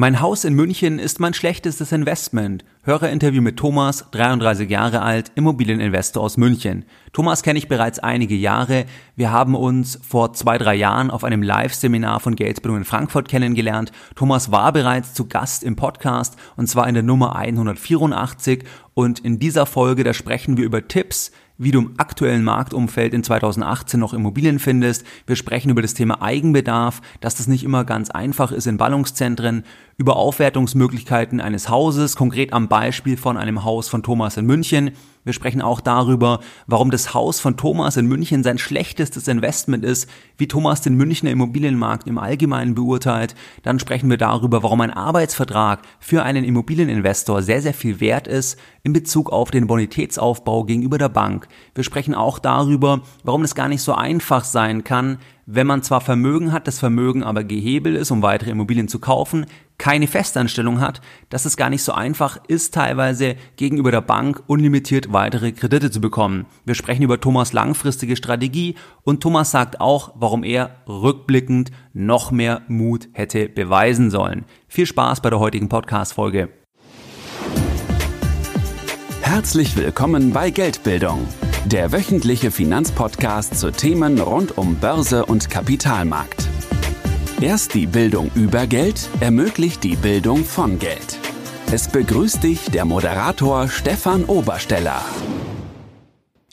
Mein Haus in München ist mein schlechtestes Investment. Hörerinterview mit Thomas, 33 Jahre alt, Immobilieninvestor aus München. Thomas kenne ich bereits einige Jahre. Wir haben uns vor zwei, drei Jahren auf einem Live-Seminar von Geldbildung in Frankfurt kennengelernt. Thomas war bereits zu Gast im Podcast und zwar in der Nummer 184 und in dieser Folge, da sprechen wir über Tipps, wie du im aktuellen Marktumfeld in 2018 noch Immobilien findest. Wir sprechen über das Thema Eigenbedarf, dass das nicht immer ganz einfach ist in Ballungszentren, über Aufwertungsmöglichkeiten eines Hauses, konkret am Beispiel von einem Haus von Thomas in München. Wir sprechen auch darüber, warum das Haus von Thomas in München sein schlechtestes Investment ist, wie Thomas den Münchner Immobilienmarkt im Allgemeinen beurteilt. Dann sprechen wir darüber, warum ein Arbeitsvertrag für einen Immobilieninvestor sehr, sehr viel wert ist in Bezug auf den Bonitätsaufbau gegenüber der Bank. Wir sprechen auch darüber, warum es gar nicht so einfach sein kann, wenn man zwar Vermögen hat, das Vermögen aber gehebelt ist, um weitere Immobilien zu kaufen, keine Festanstellung hat, dass es gar nicht so einfach ist, teilweise gegenüber der Bank unlimitiert weitere Kredite zu bekommen. Wir sprechen über Thomas langfristige Strategie und Thomas sagt auch, warum er rückblickend noch mehr Mut hätte beweisen sollen. Viel Spaß bei der heutigen Podcast-Folge. Herzlich willkommen bei Geldbildung der wöchentliche Finanzpodcast zu Themen rund um Börse und Kapitalmarkt. Erst die Bildung über Geld ermöglicht die Bildung von Geld. Es begrüßt dich der Moderator Stefan Obersteller.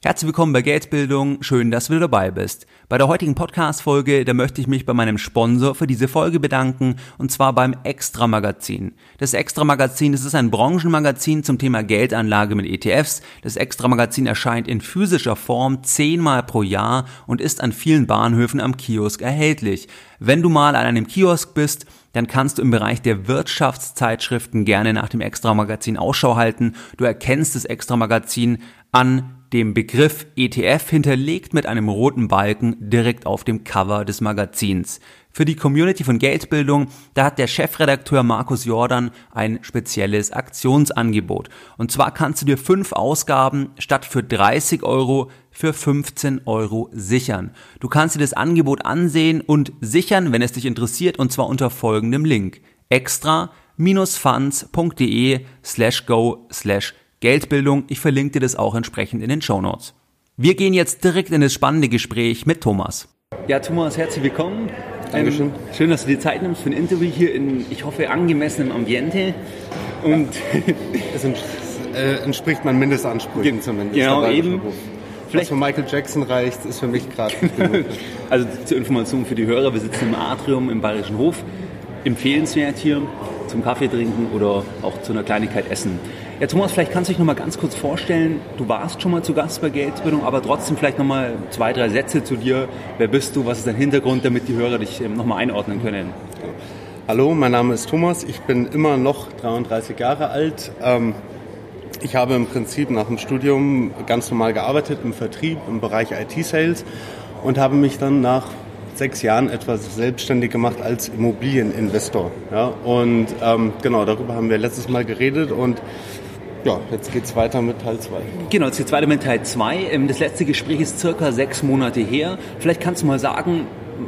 Herzlich willkommen bei Geldbildung. Schön, dass du dabei bist. Bei der heutigen Podcast-Folge, da möchte ich mich bei meinem Sponsor für diese Folge bedanken, und zwar beim Extra Magazin. Das Extra Magazin, das ist ein Branchenmagazin zum Thema Geldanlage mit ETFs. Das Extra Magazin erscheint in physischer Form zehnmal pro Jahr und ist an vielen Bahnhöfen am Kiosk erhältlich. Wenn du mal an einem Kiosk bist, dann kannst du im Bereich der Wirtschaftszeitschriften gerne nach dem Extra Magazin Ausschau halten. Du erkennst das Extra Magazin an dem Begriff ETF hinterlegt mit einem roten Balken direkt auf dem Cover des Magazins. Für die Community von Geldbildung, da hat der Chefredakteur Markus Jordan ein spezielles Aktionsangebot. Und zwar kannst du dir fünf Ausgaben statt für 30 Euro für 15 Euro sichern. Du kannst dir das Angebot ansehen und sichern, wenn es dich interessiert, und zwar unter folgendem Link. extra-funds.de slash go slash Geldbildung. Ich verlinke dir das auch entsprechend in den Show Notes. Wir gehen jetzt direkt in das spannende Gespräch mit Thomas. Ja, Thomas, herzlich willkommen. Dankeschön. Ähm, schön, dass du dir Zeit nimmst für ein Interview hier in, ich hoffe, angemessenem Ambiente. Und es äh, entspricht meinen Mindestansprüchen zumindest. Genau, eben. Was für Michael Jackson reicht, ist für mich gerade. also zur Information für die Hörer, wir sitzen im Atrium im Bayerischen Hof. Empfehlenswert hier zum Kaffee trinken oder auch zu einer Kleinigkeit essen. Ja, Thomas, vielleicht kannst du dich noch mal ganz kurz vorstellen. Du warst schon mal zu Gast bei Geldbildung, aber trotzdem vielleicht noch mal zwei, drei Sätze zu dir. Wer bist du? Was ist dein Hintergrund, damit die Hörer dich ähm, noch mal einordnen können? Hallo, mein Name ist Thomas. Ich bin immer noch 33 Jahre alt. Ähm, ich habe im Prinzip nach dem Studium ganz normal gearbeitet im Vertrieb, im Bereich IT-Sales und habe mich dann nach sechs Jahren etwas selbstständig gemacht als Immobilieninvestor. Ja, und ähm, genau, darüber haben wir letztes Mal geredet und ja, jetzt geht es weiter mit Teil 2. Genau, jetzt geht es weiter mit Teil 2. Ähm, das letzte Gespräch ist circa sechs Monate her. Vielleicht kannst du mal sagen,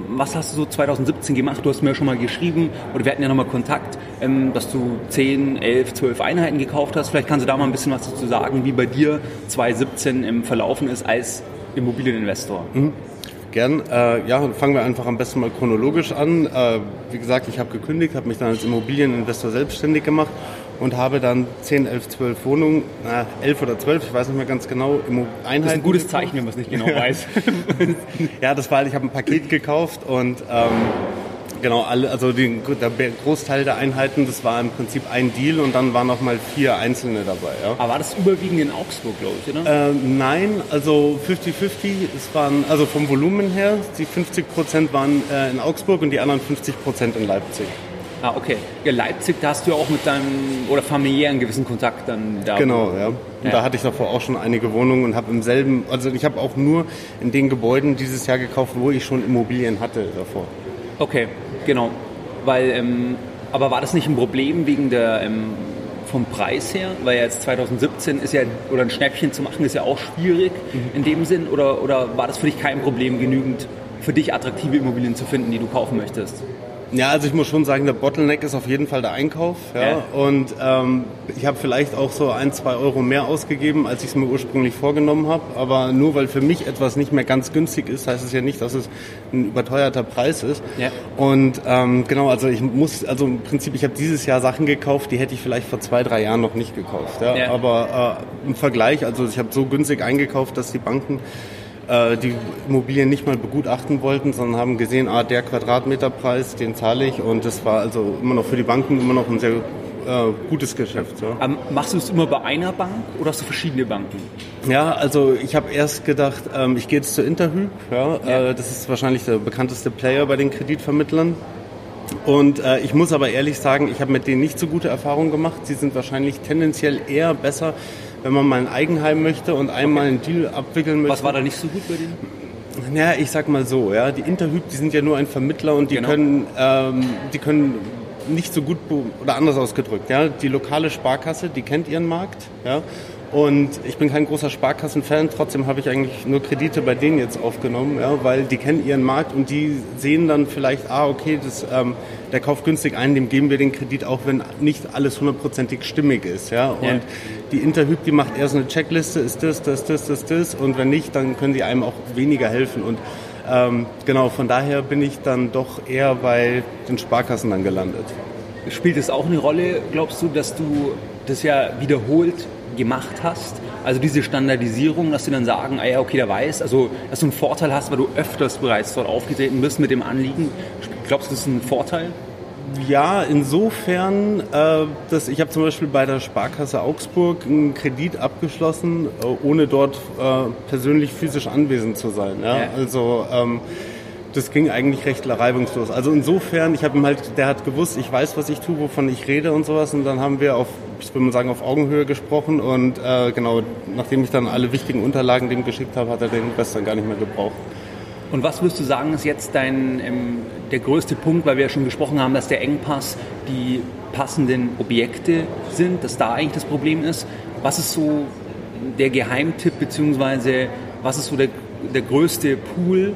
was hast du so 2017 gemacht? Du hast mir schon mal geschrieben, oder wir hatten ja nochmal Kontakt, ähm, dass du 10, 11, 12 Einheiten gekauft hast. Vielleicht kannst du da mal ein bisschen was dazu sagen, wie bei dir 2017 verlaufen ist als Immobilieninvestor. Mhm. Gern. Äh, ja, fangen wir einfach am besten mal chronologisch an. Äh, wie gesagt, ich habe gekündigt, habe mich dann als Immobilieninvestor selbstständig gemacht und habe dann 10, 11, 12 Wohnungen, na, 11 oder 12, ich weiß nicht mehr ganz genau, Einheiten. Das ist ein gutes Zeichen, wenn man es nicht genau weiß. ja, das war, ich habe ein Paket gekauft und ähm, genau, alle, also die, der Großteil der Einheiten, das war im Prinzip ein Deal und dann waren noch mal vier einzelne dabei. Ja. Aber war das überwiegend in Augsburg, glaube ich, oder? Äh, nein, also 50-50, es waren, also vom Volumen her, die 50 Prozent waren äh, in Augsburg und die anderen 50 Prozent in Leipzig. Ah, okay. Ja, Leipzig, da hast du ja auch mit deinem oder familiären gewissen Kontakt dann da. Genau, ja. Und ja. da hatte ich davor auch schon einige Wohnungen und habe im selben, also ich habe auch nur in den Gebäuden dieses Jahr gekauft, wo ich schon Immobilien hatte davor. Okay, genau. Weil, ähm, aber war das nicht ein Problem wegen der ähm, vom Preis her? Weil jetzt 2017 ist ja, oder ein Schnäppchen zu machen, ist ja auch schwierig mhm. in dem Sinn. Oder, oder war das für dich kein Problem, genügend für dich attraktive Immobilien zu finden, die du kaufen möchtest? Ja, also ich muss schon sagen, der Bottleneck ist auf jeden Fall der Einkauf. Ja? Und ähm, ich habe vielleicht auch so ein, zwei Euro mehr ausgegeben, als ich es mir ursprünglich vorgenommen habe. Aber nur weil für mich etwas nicht mehr ganz günstig ist, heißt es ja nicht, dass es ein überteuerter Preis ist. Ja. Und ähm, genau, also ich muss, also im Prinzip, ich habe dieses Jahr Sachen gekauft, die hätte ich vielleicht vor zwei, drei Jahren noch nicht gekauft. Ja? ja. Aber äh, im Vergleich, also ich habe so günstig eingekauft, dass die Banken die Immobilien nicht mal begutachten wollten, sondern haben gesehen, ah, der Quadratmeterpreis, den zahle ich und das war also immer noch für die Banken immer noch ein sehr äh, gutes Geschäft. Ja. Ähm, machst du es immer bei einer Bank oder hast du verschiedene Banken? Ja, also ich habe erst gedacht, ähm, ich gehe jetzt zur Interhyp. Ja, ja. Äh, das ist wahrscheinlich der bekannteste Player bei den Kreditvermittlern. Und äh, ich muss aber ehrlich sagen, ich habe mit denen nicht so gute Erfahrungen gemacht. Sie sind wahrscheinlich tendenziell eher besser wenn man mal ein Eigenheim möchte und einmal einen Deal abwickeln möchte. Was war da nicht so gut bei denen? Naja, ich sag mal so, ja, die Interhyp, die sind ja nur ein Vermittler und die genau. können, ähm, die können nicht so gut oder anders ausgedrückt, ja, die lokale Sparkasse, die kennt ihren Markt, ja, und ich bin kein großer Sparkassen-Fan, trotzdem habe ich eigentlich nur Kredite bei denen jetzt aufgenommen, ja, weil die kennen ihren Markt und die sehen dann vielleicht, ah, okay, das, ähm, der kauft günstig ein, dem geben wir den Kredit, auch wenn nicht alles hundertprozentig stimmig ist. Ja. Und ja. die Interhyp, die macht eher so eine Checkliste, ist das, das, das, das, das. Und wenn nicht, dann können die einem auch weniger helfen. Und ähm, genau, von daher bin ich dann doch eher bei den Sparkassen dann gelandet. Spielt es auch eine Rolle, glaubst du, dass du das ja wiederholt gemacht hast. Also diese Standardisierung, dass sie dann sagen, ah ja, okay, der weiß, also dass du einen Vorteil hast, weil du öfters bereits dort aufgetreten bist mit dem Anliegen. Glaubst du, das ist ein Vorteil? Ja, insofern, äh, dass ich habe zum Beispiel bei der Sparkasse Augsburg einen Kredit abgeschlossen, äh, ohne dort äh, persönlich physisch anwesend zu sein. Ja? ja. Also ähm, das ging eigentlich recht reibungslos. Also insofern, ich habe ihm halt, der hat gewusst, ich weiß, was ich tue, wovon ich rede und sowas. Und dann haben wir auf, ich würde mal sagen, auf Augenhöhe gesprochen. Und äh, genau, nachdem ich dann alle wichtigen Unterlagen dem geschickt habe, hat er den Rest dann gar nicht mehr gebraucht. Und was würdest du sagen, ist jetzt dein, ähm, der größte Punkt, weil wir ja schon gesprochen haben, dass der Engpass die passenden Objekte sind, dass da eigentlich das Problem ist. Was ist so der Geheimtipp, beziehungsweise was ist so der, der größte Pool,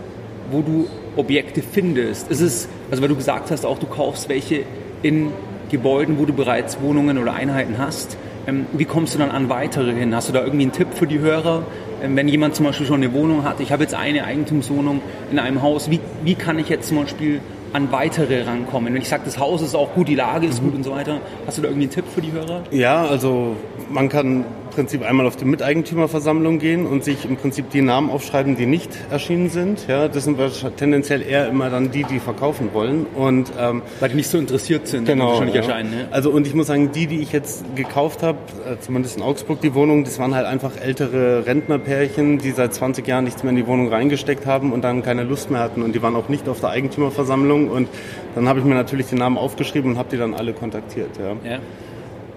wo du Objekte findest. Ist es, also weil du gesagt hast, auch du kaufst welche in Gebäuden, wo du bereits Wohnungen oder Einheiten hast. Ähm, wie kommst du dann an weitere hin? Hast du da irgendwie einen Tipp für die Hörer? Ähm, wenn jemand zum Beispiel schon eine Wohnung hat, ich habe jetzt eine Eigentumswohnung in einem Haus, wie, wie kann ich jetzt zum Beispiel an weitere rankommen? Wenn ich sage, das Haus ist auch gut, die Lage ist mhm. gut und so weiter, hast du da irgendwie einen Tipp für die Hörer? Ja, also man kann Prinzip einmal auf die Miteigentümerversammlung gehen und sich im Prinzip die Namen aufschreiben, die nicht erschienen sind. Ja, das sind tendenziell eher immer dann die, die verkaufen wollen. Und, ähm, Weil die nicht so interessiert sind, genau, nicht ja. erscheinen. Ne? Also und ich muss sagen, die, die ich jetzt gekauft habe, äh, zumindest in Augsburg die Wohnung, das waren halt einfach ältere Rentnerpärchen, die seit 20 Jahren nichts mehr in die Wohnung reingesteckt haben und dann keine Lust mehr hatten. Und die waren auch nicht auf der Eigentümerversammlung. Und dann habe ich mir natürlich die Namen aufgeschrieben und habe die dann alle kontaktiert. Ja. ja.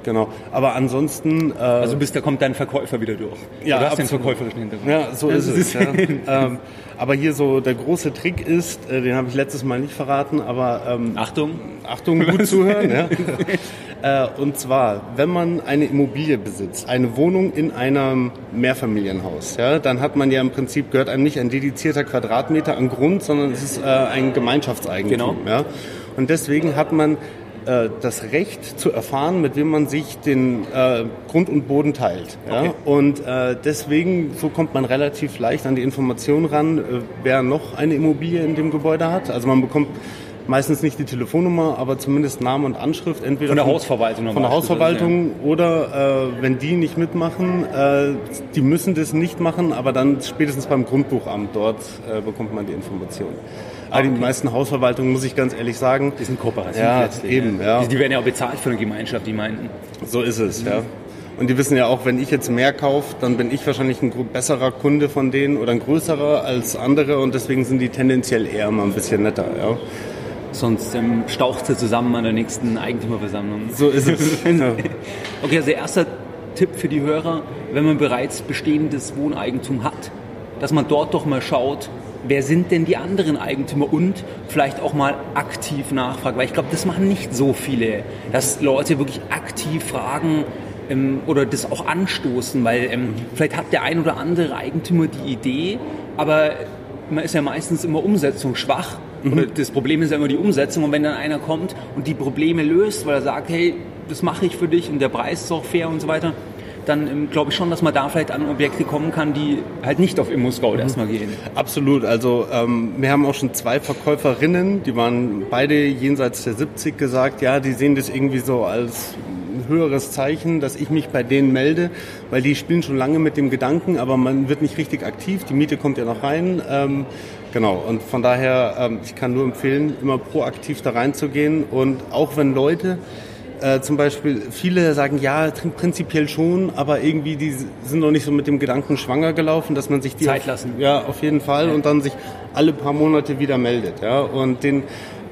Genau. Aber ansonsten. Äh, also bis da kommt dein Verkäufer wieder durch. Ja, du hast den verkäuferischen Hintergrund. Ja, so ist es. Ja. ähm, aber hier so der große Trick ist, äh, den habe ich letztes Mal nicht verraten, aber ähm, Achtung, Achtung, gut zuhören. ja. Äh, und zwar, wenn man eine Immobilie besitzt, eine Wohnung in einem Mehrfamilienhaus, ja, dann hat man ja im Prinzip gehört einem nicht ein dedizierter Quadratmeter an Grund, sondern es ist äh, ein Gemeinschaftseigentum. Genau. Ja. Und deswegen hat man äh, das Recht zu erfahren, mit wem man sich den äh, Grund und Boden teilt. Ja? Okay. Und äh, deswegen, so kommt man relativ leicht an die Information ran, äh, wer noch eine Immobilie in dem Gebäude hat. Also man bekommt meistens nicht die Telefonnummer, aber zumindest Name und Anschrift. Entweder von der Hausverwaltung. Von der Hausverwaltung ja. oder äh, wenn die nicht mitmachen, äh, die müssen das nicht machen, aber dann spätestens beim Grundbuchamt dort äh, bekommt man die Information. Aber die meisten Hausverwaltungen, muss ich ganz ehrlich sagen. Die sind kooperativ ja. Eben, ja. Die, die, werden ja auch bezahlt von der Gemeinschaft, die meinten. So ist es, mhm. ja. Und die wissen ja auch, wenn ich jetzt mehr kaufe, dann bin ich wahrscheinlich ein besserer Kunde von denen oder ein größerer als andere und deswegen sind die tendenziell eher mal ein bisschen netter, ja. Sonst ähm, staucht sie zusammen an der nächsten Eigentümerversammlung. So ist es. okay, also erster Tipp für die Hörer, wenn man bereits bestehendes Wohneigentum hat, dass man dort doch mal schaut, wer sind denn die anderen Eigentümer und vielleicht auch mal aktiv nachfragen, weil ich glaube, das machen nicht so viele, dass Leute wirklich aktiv fragen ähm, oder das auch anstoßen, weil ähm, vielleicht hat der ein oder andere Eigentümer die Idee, aber man ist ja meistens immer umsetzungsschwach Mhm. Das Problem ist ja immer die Umsetzung. Und wenn dann einer kommt und die Probleme löst, weil er sagt, hey, das mache ich für dich und der Preis ist auch fair und so weiter, dann ähm, glaube ich schon, dass man da vielleicht an Objekte kommen kann, die halt nicht auf Immo-Scout mhm. erstmal gehen. Absolut. Also ähm, wir haben auch schon zwei Verkäuferinnen, die waren beide jenseits der 70 gesagt, ja, die sehen das irgendwie so als ein höheres Zeichen, dass ich mich bei denen melde, weil die spielen schon lange mit dem Gedanken, aber man wird nicht richtig aktiv. Die Miete kommt ja noch rein. Ähm, genau. Und von daher, ähm, ich kann nur empfehlen, immer proaktiv da reinzugehen. Und auch wenn Leute äh, zum Beispiel, viele sagen, ja, prinzipiell schon, aber irgendwie die sind noch nicht so mit dem Gedanken schwanger gelaufen, dass man sich die Zeit auf, lassen. Ja, auf jeden Fall ja. und dann sich alle paar Monate wieder meldet. Ja, und den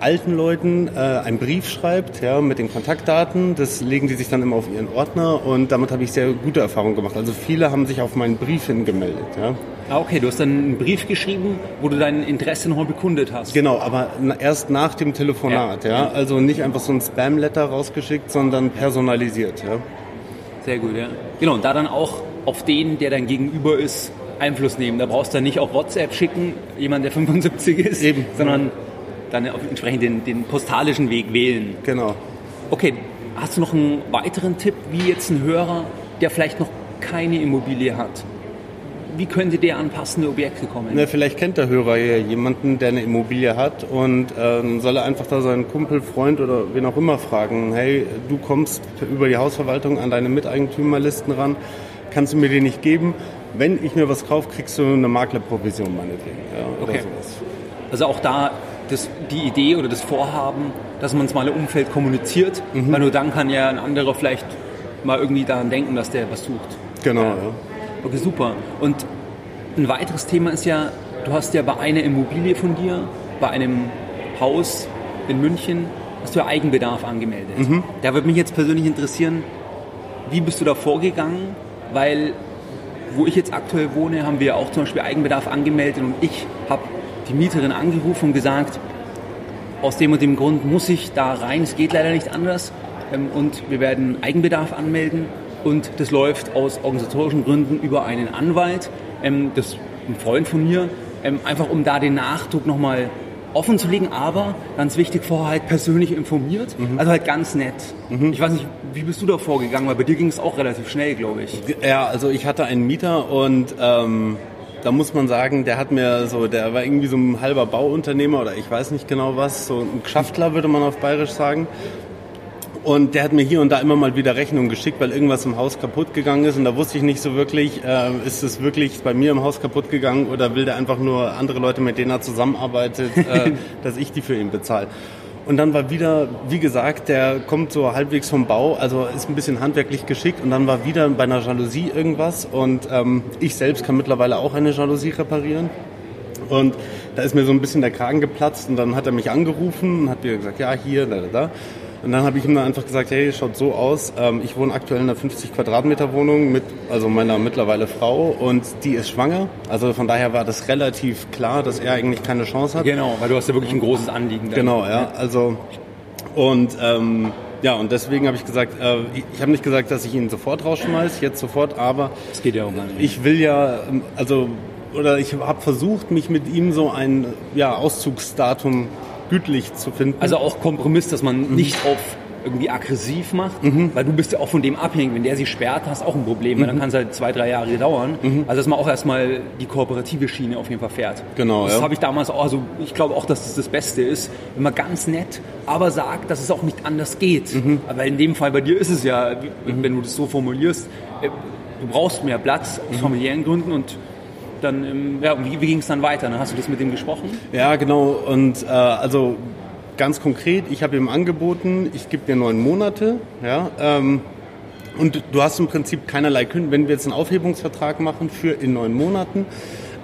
alten Leuten äh, einen Brief schreibt, ja, mit den Kontaktdaten. Das legen die sich dann immer auf ihren Ordner und damit habe ich sehr gute Erfahrungen gemacht. Also viele haben sich auf meinen Brief hingemeldet, ja. Ah, okay, du hast dann einen Brief geschrieben, wo du dein Interesse nochmal bekundet hast. Genau, aber erst nach dem Telefonat, ja. ja? Also nicht einfach so ein Spam-Letter rausgeschickt, sondern personalisiert, ja. Sehr gut, ja. Genau, und da dann auch auf den, der dein Gegenüber ist, Einfluss nehmen. Da brauchst du dann nicht auf WhatsApp schicken, jemand, der 75 ist, Eben. sondern dann entsprechend den, den postalischen Weg wählen. Genau. Okay, hast du noch einen weiteren Tipp, wie jetzt ein Hörer, der vielleicht noch keine Immobilie hat? Wie könnte der an passende Objekte kommen? Na, vielleicht kennt der Hörer ja jemanden, der eine Immobilie hat und ähm, soll er einfach da seinen Kumpel, Freund oder wen auch immer fragen, hey, du kommst über die Hausverwaltung an deine Miteigentümerlisten ran, kannst du mir die nicht geben? Wenn ich mir was kaufe, kriegst du eine Maklerprovision meinetwegen. Ja, okay. Sowas. Also auch da das, die Idee oder das Vorhaben, dass man es mal im Umfeld kommuniziert, mhm. weil nur dann kann ja ein anderer vielleicht mal irgendwie daran denken, dass der was sucht. Genau, ja. Okay, super. Und ein weiteres Thema ist ja, du hast ja bei einer Immobilie von dir, bei einem Haus in München, hast du ja Eigenbedarf angemeldet. Mhm. Da würde mich jetzt persönlich interessieren, wie bist du da vorgegangen? Weil wo ich jetzt aktuell wohne, haben wir auch zum Beispiel Eigenbedarf angemeldet und ich habe die Mieterin angerufen und gesagt, aus dem und dem Grund muss ich da rein, es geht leider nicht anders ähm, und wir werden Eigenbedarf anmelden und das läuft aus organisatorischen Gründen über einen Anwalt, ähm, das ist ein Freund von mir, ähm, einfach um da den Nachdruck nochmal offen zu legen, aber ganz wichtig, vorher halt persönlich informiert, mhm. also halt ganz nett. Mhm. Ich weiß nicht, wie bist du da vorgegangen, weil bei dir ging es auch relativ schnell, glaube ich. Ja, also ich hatte einen Mieter und ähm, da muss man sagen, der hat mir so, der war irgendwie so ein halber Bauunternehmer oder ich weiß nicht genau was, so ein Geschäftler würde man auf Bayerisch sagen. Und der hat mir hier und da immer mal wieder Rechnungen geschickt, weil irgendwas im Haus kaputt gegangen ist. Und da wusste ich nicht so wirklich, äh, ist es wirklich bei mir im Haus kaputt gegangen oder will der einfach nur andere Leute, mit denen er zusammenarbeitet, äh, dass ich die für ihn bezahle. Und dann war wieder, wie gesagt, der kommt so halbwegs vom Bau, also ist ein bisschen handwerklich geschickt. Und dann war wieder bei einer Jalousie irgendwas. Und ähm, ich selbst kann mittlerweile auch eine Jalousie reparieren. Und da ist mir so ein bisschen der Kragen geplatzt. Und dann hat er mich angerufen und hat mir gesagt, ja, hier, da, da, da. Und dann habe ich ihm dann einfach gesagt, hey, schaut so aus. Ähm, ich wohne aktuell in einer 50 Quadratmeter Wohnung mit also meiner mittlerweile Frau und die ist schwanger. Also von daher war das relativ klar, dass er eigentlich keine Chance hat. Genau, weil du hast ja wirklich ein großes Anliegen. Dann. Genau, ja. Also und ähm, ja, und deswegen habe ich gesagt, äh, ich, ich habe nicht gesagt, dass ich ihn sofort rausschmeiße, jetzt sofort, aber das geht ja gar nicht. Ich will ja, ähm, also oder ich habe versucht, mich mit ihm so ein ja, Auszugsdatum gütlich zu finden. Also auch Kompromiss, dass man mhm. nicht auf irgendwie aggressiv macht, mhm. weil du bist ja auch von dem abhängig. Wenn der sie sperrt, hast du auch ein Problem, weil dann mhm. kann es halt zwei, drei Jahre dauern. Mhm. Also dass man auch erstmal die kooperative Schiene auf jeden Fall fährt. Genau. Das ja. habe ich damals auch, also ich glaube auch, dass das das Beste ist, wenn man ganz nett, aber sagt, dass es auch nicht anders geht. Mhm. Aber in dem Fall bei dir ist es ja, wenn du das so formulierst, äh, du brauchst mehr Platz aus familiären Gründen und dann, ähm, ja, wie, wie ging es dann weiter? Dann hast du das mit ihm gesprochen? Ja, genau. Und äh, also ganz konkret, ich habe ihm angeboten, ich gebe dir neun Monate, ja, ähm, und du hast im Prinzip keinerlei Kündigung. Wenn wir jetzt einen Aufhebungsvertrag machen für in neun Monaten,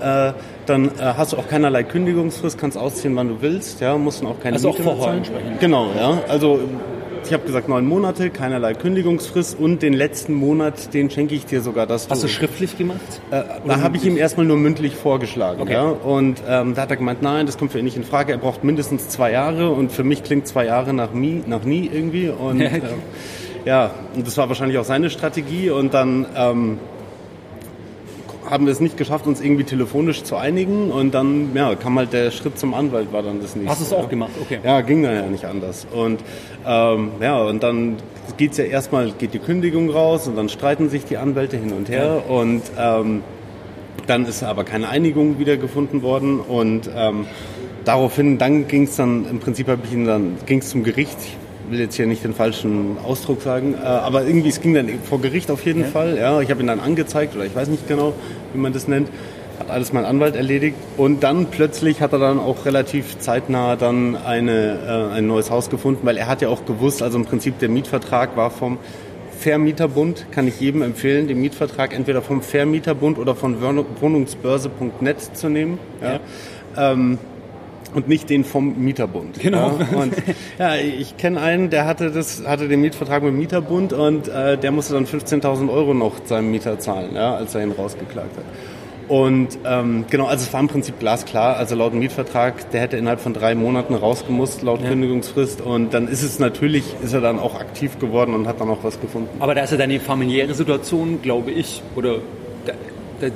äh, dann äh, hast du auch keinerlei Kündigungsfrist, kannst ausziehen, wann du willst, ja, musst dann auch keine also Miete auch vorher entsprechend. Genau, ja. Also ich habe gesagt neun Monate, keinerlei Kündigungsfrist und den letzten Monat, den schenke ich dir sogar. Dass Hast du, du schriftlich gemacht? Äh, da habe ich ihm erstmal nur mündlich vorgeschlagen. Okay. Ja? Und ähm, da hat er gemeint, nein, das kommt für ihn nicht in Frage. Er braucht mindestens zwei Jahre und für mich klingt zwei Jahre nach, nie, nach nie irgendwie. Und äh, ja, und das war wahrscheinlich auch seine Strategie. Und dann ähm, haben wir es nicht geschafft, uns irgendwie telefonisch zu einigen und dann ja, kam halt der Schritt zum Anwalt, war dann das nächste. Hast du es auch gemacht? Okay. Ja, ging dann ja nicht anders. Und ähm, ja, und dann geht's ja erstmal, geht die Kündigung raus und dann streiten sich die Anwälte hin und her ja. und ähm, dann ist aber keine Einigung wieder gefunden worden und ähm, daraufhin, dann ging es dann, im Prinzip habe ich ihn dann, ging es zum Gericht. Ich will jetzt hier nicht den falschen Ausdruck sagen, äh, aber irgendwie, es ging dann vor Gericht auf jeden ja. Fall. Ja, ich habe ihn dann angezeigt oder ich weiß nicht genau, wie man das nennt. Hat alles mein Anwalt erledigt und dann plötzlich hat er dann auch relativ zeitnah dann eine, äh, ein neues Haus gefunden, weil er hat ja auch gewusst, also im Prinzip der Mietvertrag war vom Vermieterbund kann ich jedem empfehlen, den Mietvertrag entweder vom Vermieterbund oder von Wohnungsbörse.net zu nehmen. Ja. ja. Ähm, und nicht den vom Mieterbund. Genau. Ja, und ja, ich kenne einen, der hatte das, hatte den Mietvertrag mit dem Mieterbund und äh, der musste dann 15.000 Euro noch seinem Mieter zahlen, ja, als er ihn rausgeklagt hat. Und ähm, genau, also es war im Prinzip glasklar. Also laut Mietvertrag, der hätte innerhalb von drei Monaten rausgemusst, laut ja. Kündigungsfrist. Und dann ist es natürlich, ist er dann auch aktiv geworden und hat dann auch was gefunden. Aber da ist ja deine familiäre Situation, glaube ich, oder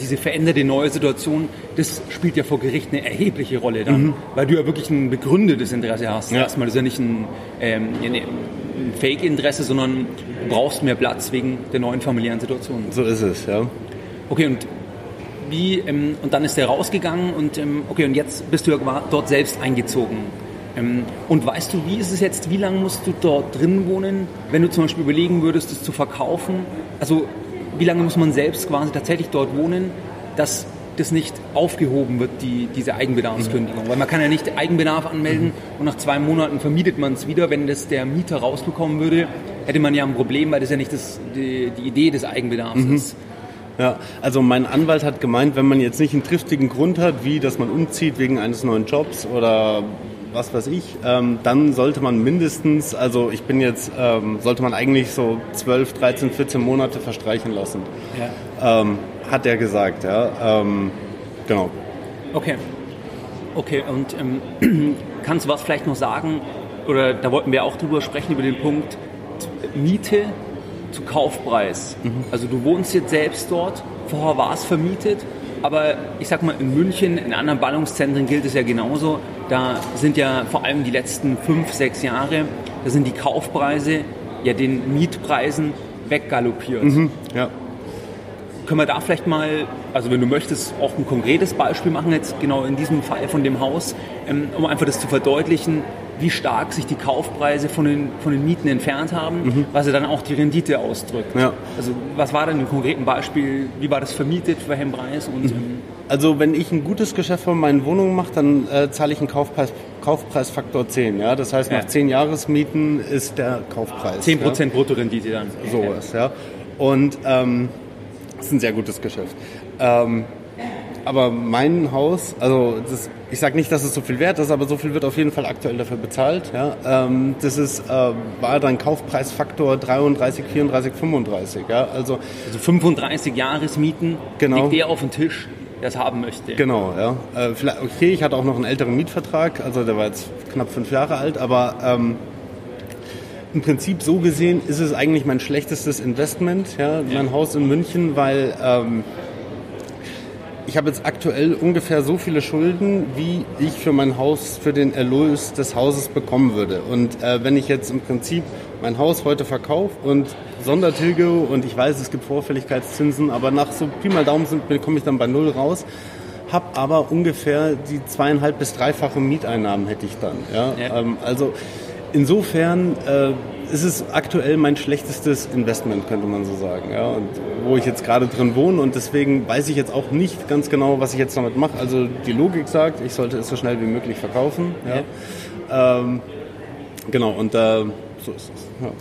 diese veränderte neue Situation, das spielt ja vor Gericht eine erhebliche Rolle dann, mhm. weil du ja wirklich ein begründetes Interesse hast. Ja. Erstmal das ist ja nicht ein, ähm, ein Fake-Interesse, sondern du brauchst mehr Platz wegen der neuen familiären Situation. So ist es, ja. Okay, und wie, ähm, und dann ist er rausgegangen und ähm, okay, und jetzt bist du ja dort selbst eingezogen. Ähm, und weißt du, wie ist es jetzt, wie lange musst du dort drin wohnen, wenn du zum Beispiel überlegen würdest, es zu verkaufen? Also wie lange muss man selbst quasi tatsächlich dort wohnen, dass das nicht aufgehoben wird, die, diese Eigenbedarfskündigung. Mhm. Weil man kann ja nicht Eigenbedarf anmelden mhm. und nach zwei Monaten vermietet man es wieder. Wenn das der Mieter rausbekommen würde, hätte man ja ein Problem, weil das ja nicht das, die, die Idee des Eigenbedarfs mhm. ist. Ja, also mein Anwalt hat gemeint, wenn man jetzt nicht einen triftigen Grund hat, wie dass man umzieht wegen eines neuen Jobs oder was weiß ich, ähm, dann sollte man mindestens, also ich bin jetzt, ähm, sollte man eigentlich so 12, 13, 14 Monate verstreichen lassen. Ja. Ähm, hat er gesagt, ja. Ähm, genau. Okay. Okay, und ähm, kannst du was vielleicht noch sagen, oder da wollten wir auch drüber sprechen, über den Punkt Miete zu Kaufpreis. Mhm. Also du wohnst jetzt selbst dort, vorher war es vermietet, aber ich sag mal, in München, in anderen Ballungszentren gilt es ja genauso. Da sind ja vor allem die letzten fünf, sechs Jahre, da sind die Kaufpreise ja den Mietpreisen weggaloppiert. Mhm, ja. Können wir da vielleicht mal, also wenn du möchtest, auch ein konkretes Beispiel machen, jetzt genau in diesem Fall von dem Haus, ähm, um einfach das zu verdeutlichen, wie stark sich die Kaufpreise von den, von den Mieten entfernt haben, mhm. was ja dann auch die Rendite ausdrückt. Ja. Also was war denn im konkreten Beispiel, wie war das vermietet, für welchen Preis? Und, mhm. Also wenn ich ein gutes Geschäft von meinen Wohnungen mache, dann äh, zahle ich einen Kaufpreis, Kaufpreisfaktor 10. Ja? Das heißt, nach ja. 10 Jahresmieten ist der Kaufpreis. 10% ja? Bruttorendite dann. Sowas, ja. Und ähm, das ist ein sehr gutes Geschäft. Ähm, aber mein Haus, also das, ich sage nicht, dass es so viel wert ist, aber so viel wird auf jeden Fall aktuell dafür bezahlt. Ja? Ähm, das ist, äh, war dann Kaufpreisfaktor 33, 34, 35. Ja? Also, also 35 Jahresmieten genau. legt der auf den Tisch, der es haben möchte. Genau, ja. Äh, okay, ich hatte auch noch einen älteren Mietvertrag, also der war jetzt knapp fünf Jahre alt, aber ähm, im Prinzip so gesehen ist es eigentlich mein schlechtestes Investment, ja, ja. mein Haus in München, weil ähm, ich habe jetzt aktuell ungefähr so viele Schulden, wie ich für mein Haus, für den Erlös des Hauses bekommen würde. Und äh, wenn ich jetzt im Prinzip mein Haus heute verkaufe und Sondertilge und ich weiß, es gibt Vorfälligkeitszinsen, aber nach so Pi mal Daumen sind, komme ich dann bei Null raus, habe aber ungefähr die zweieinhalb bis dreifache Mieteinnahmen hätte ich dann. Ja? ja. Ähm, also insofern äh, ist es aktuell mein schlechtestes Investment, könnte man so sagen. Ja, und wo ich jetzt gerade drin wohne und deswegen weiß ich jetzt auch nicht ganz genau, was ich jetzt damit mache. Also die Logik sagt, ich sollte es so schnell wie möglich verkaufen. Ja. ja. Ähm, genau, und äh, so ist es. Ja.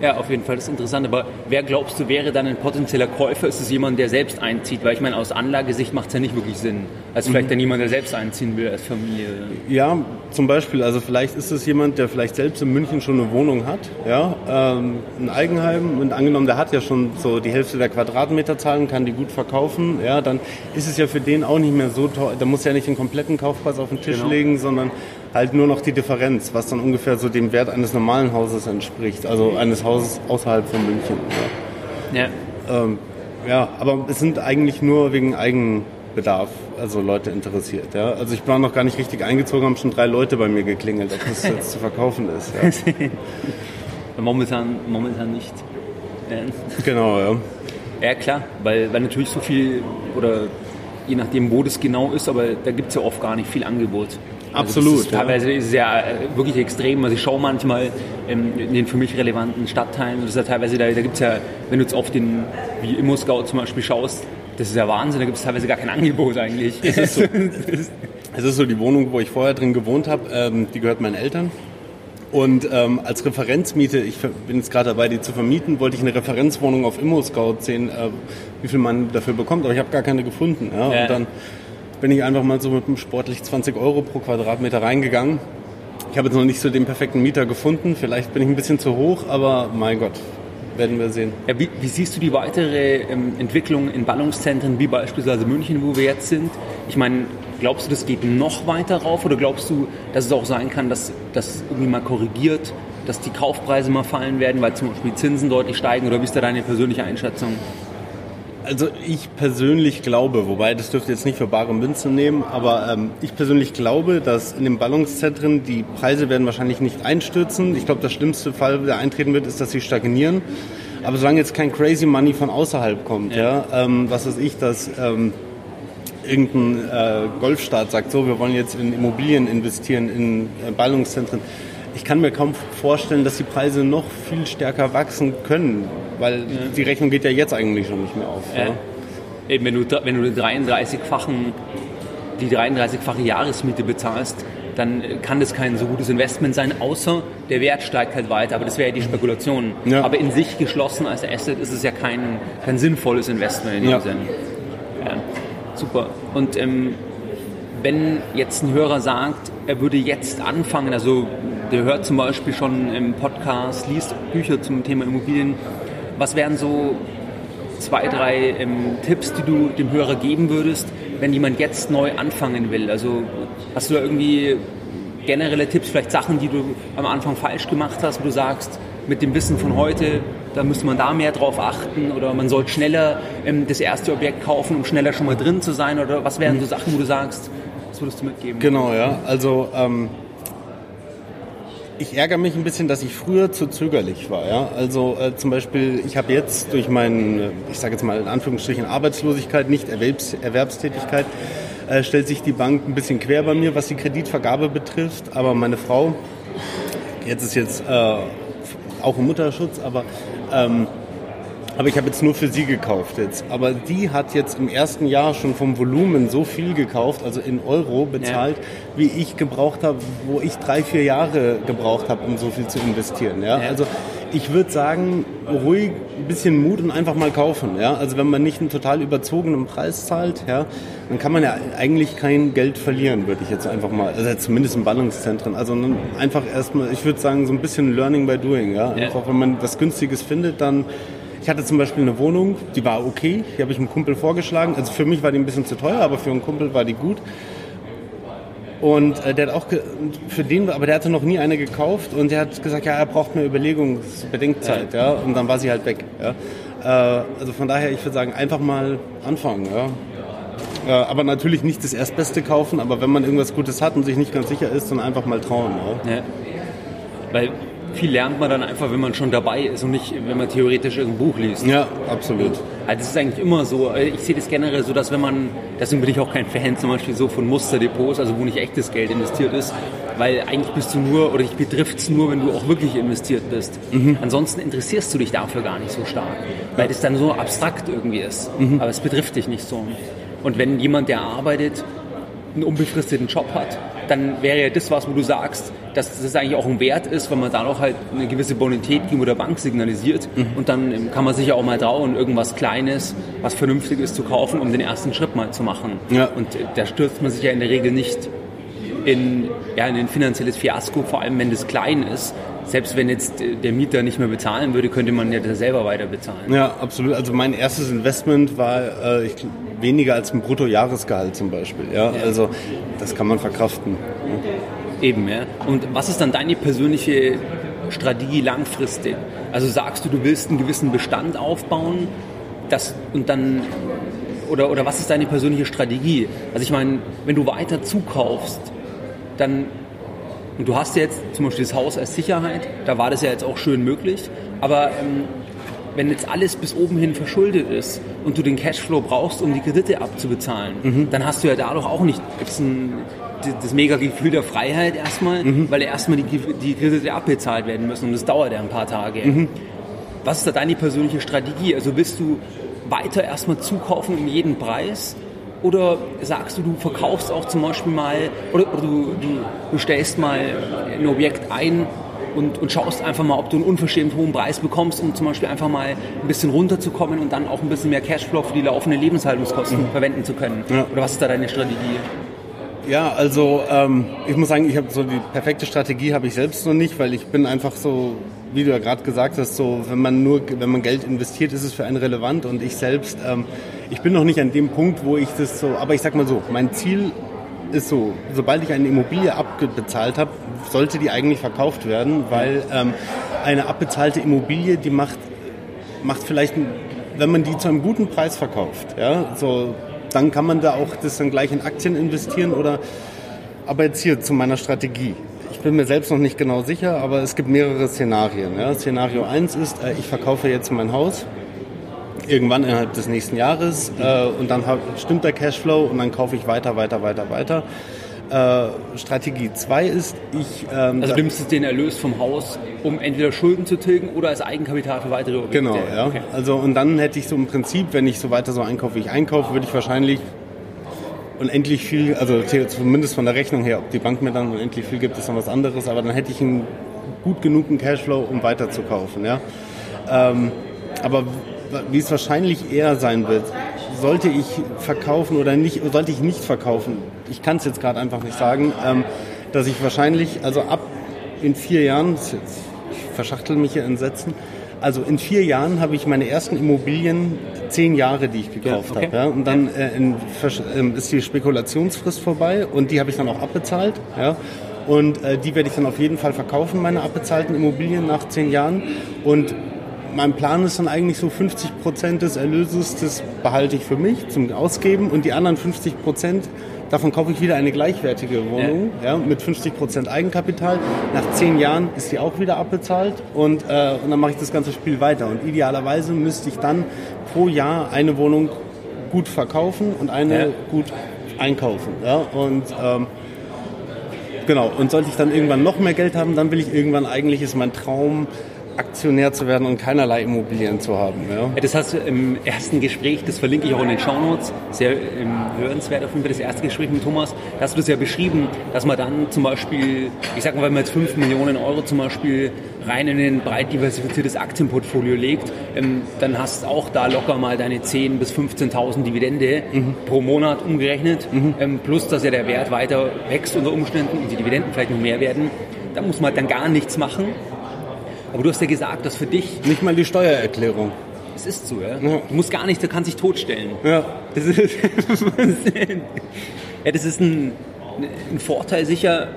Ja, auf jeden Fall, das ist interessant. Aber wer glaubst du, wäre dann ein potenzieller Käufer? Ist es jemand, der selbst einzieht? Weil ich meine, aus Anlagesicht macht es ja nicht wirklich Sinn. Also vielleicht mhm. dann jemand, der selbst einziehen will als Familie. Ja, zum Beispiel. Also vielleicht ist es jemand, der vielleicht selbst in München schon eine Wohnung hat, ja, ähm, ein Eigenheim. Und angenommen, der hat ja schon so die Hälfte der Quadratmeterzahlen, kann die gut verkaufen. Ja, dann ist es ja für den auch nicht mehr so teuer. Da muss ja nicht den kompletten Kaufpreis auf den Tisch genau. legen, sondern halt nur noch die Differenz, was dann ungefähr so dem Wert eines normalen Hauses entspricht, also eines Hauses außerhalb von München. Ja. ja. Ähm, Ja, aber es sind eigentlich nur wegen Eigenbedarf, also Leute interessiert. Ja? Also ich war noch gar nicht richtig eingezogen, haben schon drei Leute bei mir geklingelt, ob das jetzt zu verkaufen ist. Ja. momentan, momentan nicht. Genau, ja. Ja, klar, weil, weil natürlich so viel, oder je nachdem, wo das genau ist, aber da gibt es ja oft gar nicht viel Angebot. Also Absolut. Ist, teilweise ist es ja äh, wirklich extrem. Also ich schaue manchmal ähm, in den für mich relevanten Stadtteilen, das ist ja teilweise, da, da gibt es ja, wenn du jetzt auf den, wie Immo-Scout zum Beispiel schaust, das ist ja Wahnsinn, da gibt es teilweise gar kein Angebot eigentlich. Es ist so, es ist so die Wohnung, wo ich vorher drin gewohnt habe, ähm, die gehört meinen Eltern. Und ähm, als Referenzmiete, ich bin jetzt gerade dabei, die zu vermieten, wollte ich eine Referenzwohnung auf Immo-Scout sehen, äh, wie viel man dafür bekommt, aber ich habe gar keine gefunden. Ja? Ja. Und dann bin ich einfach mal so mit einem sportlich 20 Euro pro Quadratmeter reingegangen. Ich habe jetzt noch nicht so den perfekten Mieter gefunden. Vielleicht bin ich ein bisschen zu hoch, aber mein Gott, werden wir sehen. Ja, wie, wie, siehst du die weitere ähm, Entwicklung in Ballungszentren wie beispielsweise München, wo wir jetzt sind? Ich meine, glaubst du, das geht noch weiter rauf oder glaubst du, dass es auch sein kann, dass das irgendwie mal korrigiert, dass die Kaufpreise mal fallen werden, weil zum Beispiel Zinsen deutlich steigen oder wie ist da deine persönliche Einschätzung? Also ich persönlich glaube, wobei das dürfte jetzt nicht für bare Münzen nehmen, aber ähm, ich persönlich glaube, dass in den Ballungszentren die Preise werden wahrscheinlich nicht einstürzen. Ich glaube, der schlimmste Fall, der eintreten wird, ist, dass sie stagnieren. Aber solange jetzt kein Crazy Money von außerhalb kommt, ja, ja ähm, was weiß ich, dass ähm, irgendein äh, Golfstaat sagt, so, wir wollen jetzt in Immobilien investieren, in äh, Ballungszentren. Ich kann mir kaum vorstellen, dass die Preise noch viel stärker wachsen können weil ja. die Rechnung geht ja jetzt eigentlich schon nicht mehr auf. Ja. Ja. Eben, wenn du, wenn du 33-fachen, die 33-fache Jahresmiete bezahlst, dann kann das kein so gutes Investment sein, außer der Wert steigt halt weiter. Aber das wäre ja die Spekulation. Aber in sich geschlossen als Asset ist es ja kein, kein sinnvolles Investment in dem. Sinne. Ja. Super. Und ähm, wenn jetzt ein Hörer sagt, er würde jetzt anfangen, also der hört zum Beispiel schon im Podcast, liest Bücher zum Thema Immobilien, was wären so zwei, drei ähm, Tipps, die du dem Hörer geben würdest, wenn jemand jetzt neu anfangen will? Also hast du da irgendwie generelle Tipps, vielleicht Sachen, die du am Anfang falsch gemacht hast, wo du sagst, mit dem Wissen von heute, da müsste man da mehr drauf achten oder man sollte schneller ähm, das erste Objekt kaufen, um schneller schon mal drin zu sein oder was wären so Sachen, wo du sagst, würdest du mitgeben? Genau, ja. Also ähm, ich ärgere mich ein bisschen, dass ich früher zu zögerlich war. Ja? Also äh, zum Beispiel, ich habe jetzt durch meine, ich sage jetzt mal in Anführungsstrichen Arbeitslosigkeit, nicht Erwerbs Erwerbstätigkeit, äh, stellt sich die Bank ein bisschen quer bei mir, was die Kreditvergabe betrifft. Aber meine Frau, jetzt ist jetzt äh, auch im Mutterschutz, aber ähm, aber ich habe jetzt nur für sie gekauft jetzt. Aber die hat jetzt im ersten Jahr schon vom Volumen so viel gekauft, also in Euro bezahlt, ja. wie ich gebraucht habe, wo ich drei, vier Jahre gebraucht habe, um so viel zu investieren. Ja? ja. Also ich würde sagen, ruhig ein bisschen Mut und einfach mal kaufen. Ja? Also wenn man nicht einen total überzogenen Preis zahlt, ja, dann kann man ja eigentlich kein Geld verlieren, würde ich jetzt einfach mal, also zumindest in Ballungszentren. Also einfach erstmal, ich würde sagen, so ein bisschen Learning by Doing. Ja? Einfach, wenn man was Günstiges findet, dann hatte zum Beispiel eine Wohnung, die war okay, die habe ich einem Kumpel vorgeschlagen. Also für mich war die ein bisschen zu teuer, aber für einen Kumpel war die gut. Und äh, der hat auch für den, aber der hatte noch nie eine gekauft und der hat gesagt, ja, er braucht eine Überlegungsbedenkzeit, ja. und dann war sie halt weg. Ja. Äh, also von daher, ich würde sagen, einfach mal anfangen, ja. Äh, aber natürlich nicht das Erstbeste kaufen, aber wenn man irgendwas Gutes hat und sich nicht ganz sicher ist, dann einfach mal trauen. Ja. ja. Weil viel lernt man dann einfach, wenn man schon dabei ist und nicht, wenn man theoretisch irgendein Buch liest. Ja, absolut. Also das ist eigentlich immer so. Ich sehe das generell so, dass wenn man, deswegen bin ich auch kein Fan zum Beispiel so von Musterdepots, also wo nicht echtes Geld investiert ist, weil eigentlich bist du nur, oder dich betrifft es nur, wenn du auch wirklich investiert bist. Mhm. Ansonsten interessierst du dich dafür gar nicht so stark, weil das dann so abstrakt irgendwie ist. Mhm. Aber es betrifft dich nicht so. Und wenn jemand, der arbeitet, einen unbefristeten Job hat, dann wäre ja das was, wo du sagst, dass das eigentlich auch ein Wert ist, weil man da noch halt eine gewisse Bonität gegenüber der Bank signalisiert. Mhm. Und dann kann man sich ja auch mal trauen, irgendwas Kleines, was vernünftig ist, zu kaufen, um den ersten Schritt mal zu machen. Ja. Und äh, da stürzt man sich ja in der Regel nicht in, ja, in ein finanzielles Fiasko, vor allem wenn das klein ist. Selbst wenn jetzt der Mieter nicht mehr bezahlen würde, könnte man ja selber weiter bezahlen. Ja, absolut. Also mein erstes Investment war äh, ich, weniger als ein Bruttojahresgehalt zum Beispiel. Ja? ja? Also das kann man verkraften. Ja. Eben, ja. Und was ist dann deine persönliche Strategie langfristig? Also sagst du, du willst einen gewissen Bestand aufbauen das, und dann, oder, oder was ist deine persönliche Strategie? Also ich meine, wenn du weiter zukaufst, dann, und du hast jetzt zum Beispiel das Haus als Sicherheit, da war das ja jetzt auch schön möglich, aber ähm, wenn jetzt alles bis oben hin verschuldet ist und du den Cashflow brauchst, um die Kredite abzubezahlen, mhm. dann hast du ja dadurch auch nicht ein, das mega Gefühl der Freiheit erstmal, mhm. weil erstmal die, die Kredite abbezahlt werden müssen und das dauert ja ein paar Tage. Mhm. Was ist da deine persönliche Strategie? Also willst du weiter erstmal zukaufen um jeden Preis? Oder sagst du, du verkaufst auch zum Beispiel mal, oder, oder du, du, du stellst mal ein Objekt ein und, und schaust einfach mal, ob du einen unverschämt hohen Preis bekommst, um zum Beispiel einfach mal ein bisschen runterzukommen und dann auch ein bisschen mehr Cashflow für die laufenden Lebenshaltungskosten mhm. verwenden zu können. Ja. Oder was ist da deine Strategie? Ja, also ähm, ich muss sagen, ich habe so die perfekte Strategie habe ich selbst noch nicht, weil ich bin einfach so, wie du ja gerade gesagt hast, so wenn man nur, wenn man Geld investiert, ist es für einen relevant und ich selbst, ähm, ich bin noch nicht an dem Punkt, wo ich das so, aber ich sag mal so, mein Ziel ist so, sobald ich eine Immobilie abbezahlt habe, sollte die eigentlich verkauft werden, weil ähm, eine abbezahlte Immobilie, die macht, macht vielleicht, wenn man die zu einem guten Preis verkauft, ja, so, dann kann man da auch das dann gleich in Aktien investieren oder, aber jetzt hier zu meiner Strategie. Ich bin mir selbst noch nicht genau sicher, aber es gibt mehrere Szenarien. Ja. Szenario 1 ist, äh, ich verkaufe jetzt mein Haus, irgendwann innerhalb des nächsten Jahres äh, und dann hab, stimmt der Cashflow und dann kaufe ich weiter, weiter, weiter, weiter. Äh, Strategie 2 ist, ich... Ähm, also nimmst du den Erlös vom Haus, um entweder Schulden zu tilgen oder als Eigenkapital für weitere Objekte? Genau, ja. Okay. Also und dann hätte ich so im Prinzip, wenn ich so weiter so einkaufe, wie ich einkaufe, würde ich wahrscheinlich unendlich viel, also zumindest von der Rechnung her, ob die Bank mir dann unendlich viel gibt, ist dann was anderes, aber dann hätte ich einen gut genugen Cashflow, um weiter zu kaufen. Ja? Ähm, aber wie es wahrscheinlich eher sein wird, sollte ich verkaufen oder nicht, sollte ich nicht verkaufen, ich kann es jetzt gerade einfach nicht sagen, ähm, dass ich wahrscheinlich, also ab in vier Jahren, ich verschachtel mich hier in Sätzen, also in vier Jahren habe ich meine ersten Immobilien, zehn Jahre, die ich gekauft ja, okay. habe. Ja, und dann äh, in, äh, ist die Spekulationsfrist vorbei und die habe ich dann auch abbezahlt. Ja. Und äh, die werde ich dann auf jeden Fall verkaufen, meine abbezahlten Immobilien nach zehn Jahren. Und mein Plan ist dann eigentlich so 50 Prozent des Erlöses, das behalte ich für mich zum Ausgeben und die anderen 50 Prozent, davon kaufe ich wieder eine gleichwertige Wohnung ja. ja mit 50 Prozent Eigenkapital. Nach zehn Jahren ist die auch wieder abbezahlt und, äh, und dann mache ich das ganze Spiel weiter. Und idealerweise müsste ich dann pro Jahr eine Wohnung gut verkaufen und eine ja. gut einkaufen. Ja? Und ähm, genau, und sollte ich dann irgendwann noch mehr Geld haben, dann will ich irgendwann eigentlich, ist mein Traum, Aktionär zu werden und keinerlei Immobilien zu haben. Ja. Das hast du im ersten Gespräch, das verlinke ich auch in den Shownotes, sehr ähm, hörenswert auf jeden Fall, das erste Gespräch mit Thomas, da hast du das ja beschrieben, dass man dann zum Beispiel, ich sag mal, wenn man jetzt 5 Millionen Euro zum Beispiel rein in ein breit diversifiziertes Aktienportfolio legt, ähm, dann hast du auch da locker mal deine 10.000 bis 15.000 Dividende mhm. pro Monat umgerechnet, mhm. ähm, plus dass ja der Wert weiter wächst unter Umständen und die Dividenden vielleicht noch mehr werden. Da muss man dann gar nichts machen aber du hast ja gesagt, dass für dich... Nicht mal die Steuererklärung. Es ist so, ja? ja. Du musst gar nicht, du kannst dich totstellen. Ja. Das ist, ja, das ist ein, ein Vorteil sicher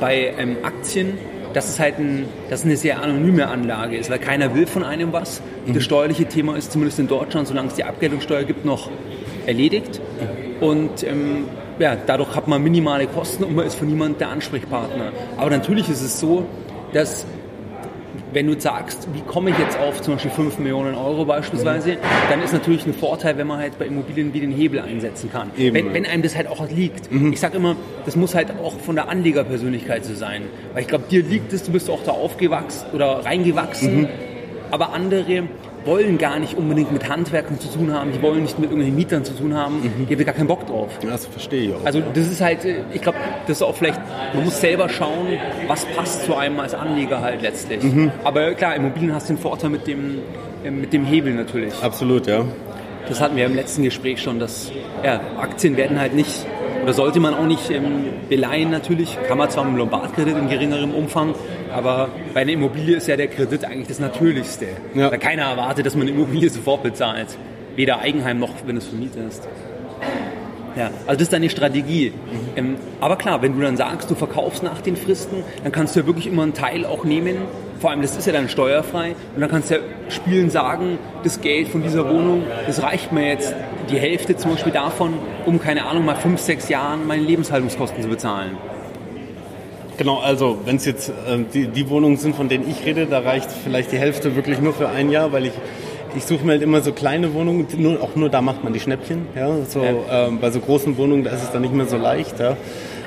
bei ähm, Aktien, dass es halt ein, dass eine sehr anonyme Anlage ist, weil keiner will von einem was. Mhm. Das steuerliche Thema ist zumindest in Deutschland, solange es die Abgeltungssteuer gibt, noch erledigt. Mhm. Und ähm, ja, dadurch hat man minimale Kosten und man ist von niemandem der Ansprechpartner. Aber natürlich ist es so, dass wenn du sagst, wie komme ich jetzt auf zum Beispiel 5 Millionen Euro beispielsweise, dann ist natürlich ein Vorteil, wenn man halt bei Immobilien wie den Hebel einsetzen kann. Wenn, wenn, einem das halt auch liegt. Mhm. Ich sage immer, das muss halt auch von der Anlegerpersönlichkeit so sein. Weil ich glaube, dir liegt es, du bist auch da aufgewachsen oder reingewachsen. Mhm. Aber andere wollen gar nicht unbedingt mit Handwerkern zu tun haben, die wollen nicht mit irgendwelchen Mietern zu tun haben, mhm. die haben gar keinen Bock drauf. Das verstehe ich auch. Also das ist halt, äh, ich glaube, das ist auch vielleicht, man muss selber schauen, was passt zu einem als Anleger halt letztlich. Mhm. Aber klar, Immobilien hast den Vorteil mit dem, äh, mit dem Hebel natürlich. Absolut, ja. Das hatten wir im letzten Gespräch schon, dass ja, Aktien werden halt nicht oder sollte man auch nicht ähm, beleihen natürlich. Kann man zwar mit Lombardkredit in geringerem Umfang, aber bei einer Immobilie ist ja der Kredit eigentlich das Natürlichste. Ja. Weil keiner erwartet, dass man eine Immobilie sofort bezahlt. Weder Eigenheim noch, wenn es vermietet ist. Ja, also das ist deine Strategie. Mhm. Ähm, aber klar, wenn du dann sagst, du verkaufst nach den Fristen, dann kannst du ja wirklich immer einen Teil auch nehmen vor allem, das ist ja dann steuerfrei und dann kannst du ja spielen sagen, das Geld von dieser Wohnung, das reicht mir jetzt die Hälfte zum Beispiel davon, um keine Ahnung, mal fünf, sechs Jahren meine Lebenshaltungskosten zu bezahlen. Genau, also wenn es jetzt äh, die, die Wohnungen sind, von denen ich rede, da reicht vielleicht die Hälfte wirklich nur für ein Jahr, weil ich ich suche mir halt immer so kleine Wohnungen, nur, auch nur da macht man die Schnäppchen. Ja? So, ja. Ähm, bei so großen Wohnungen, da ist es dann nicht mehr so leicht. Ja?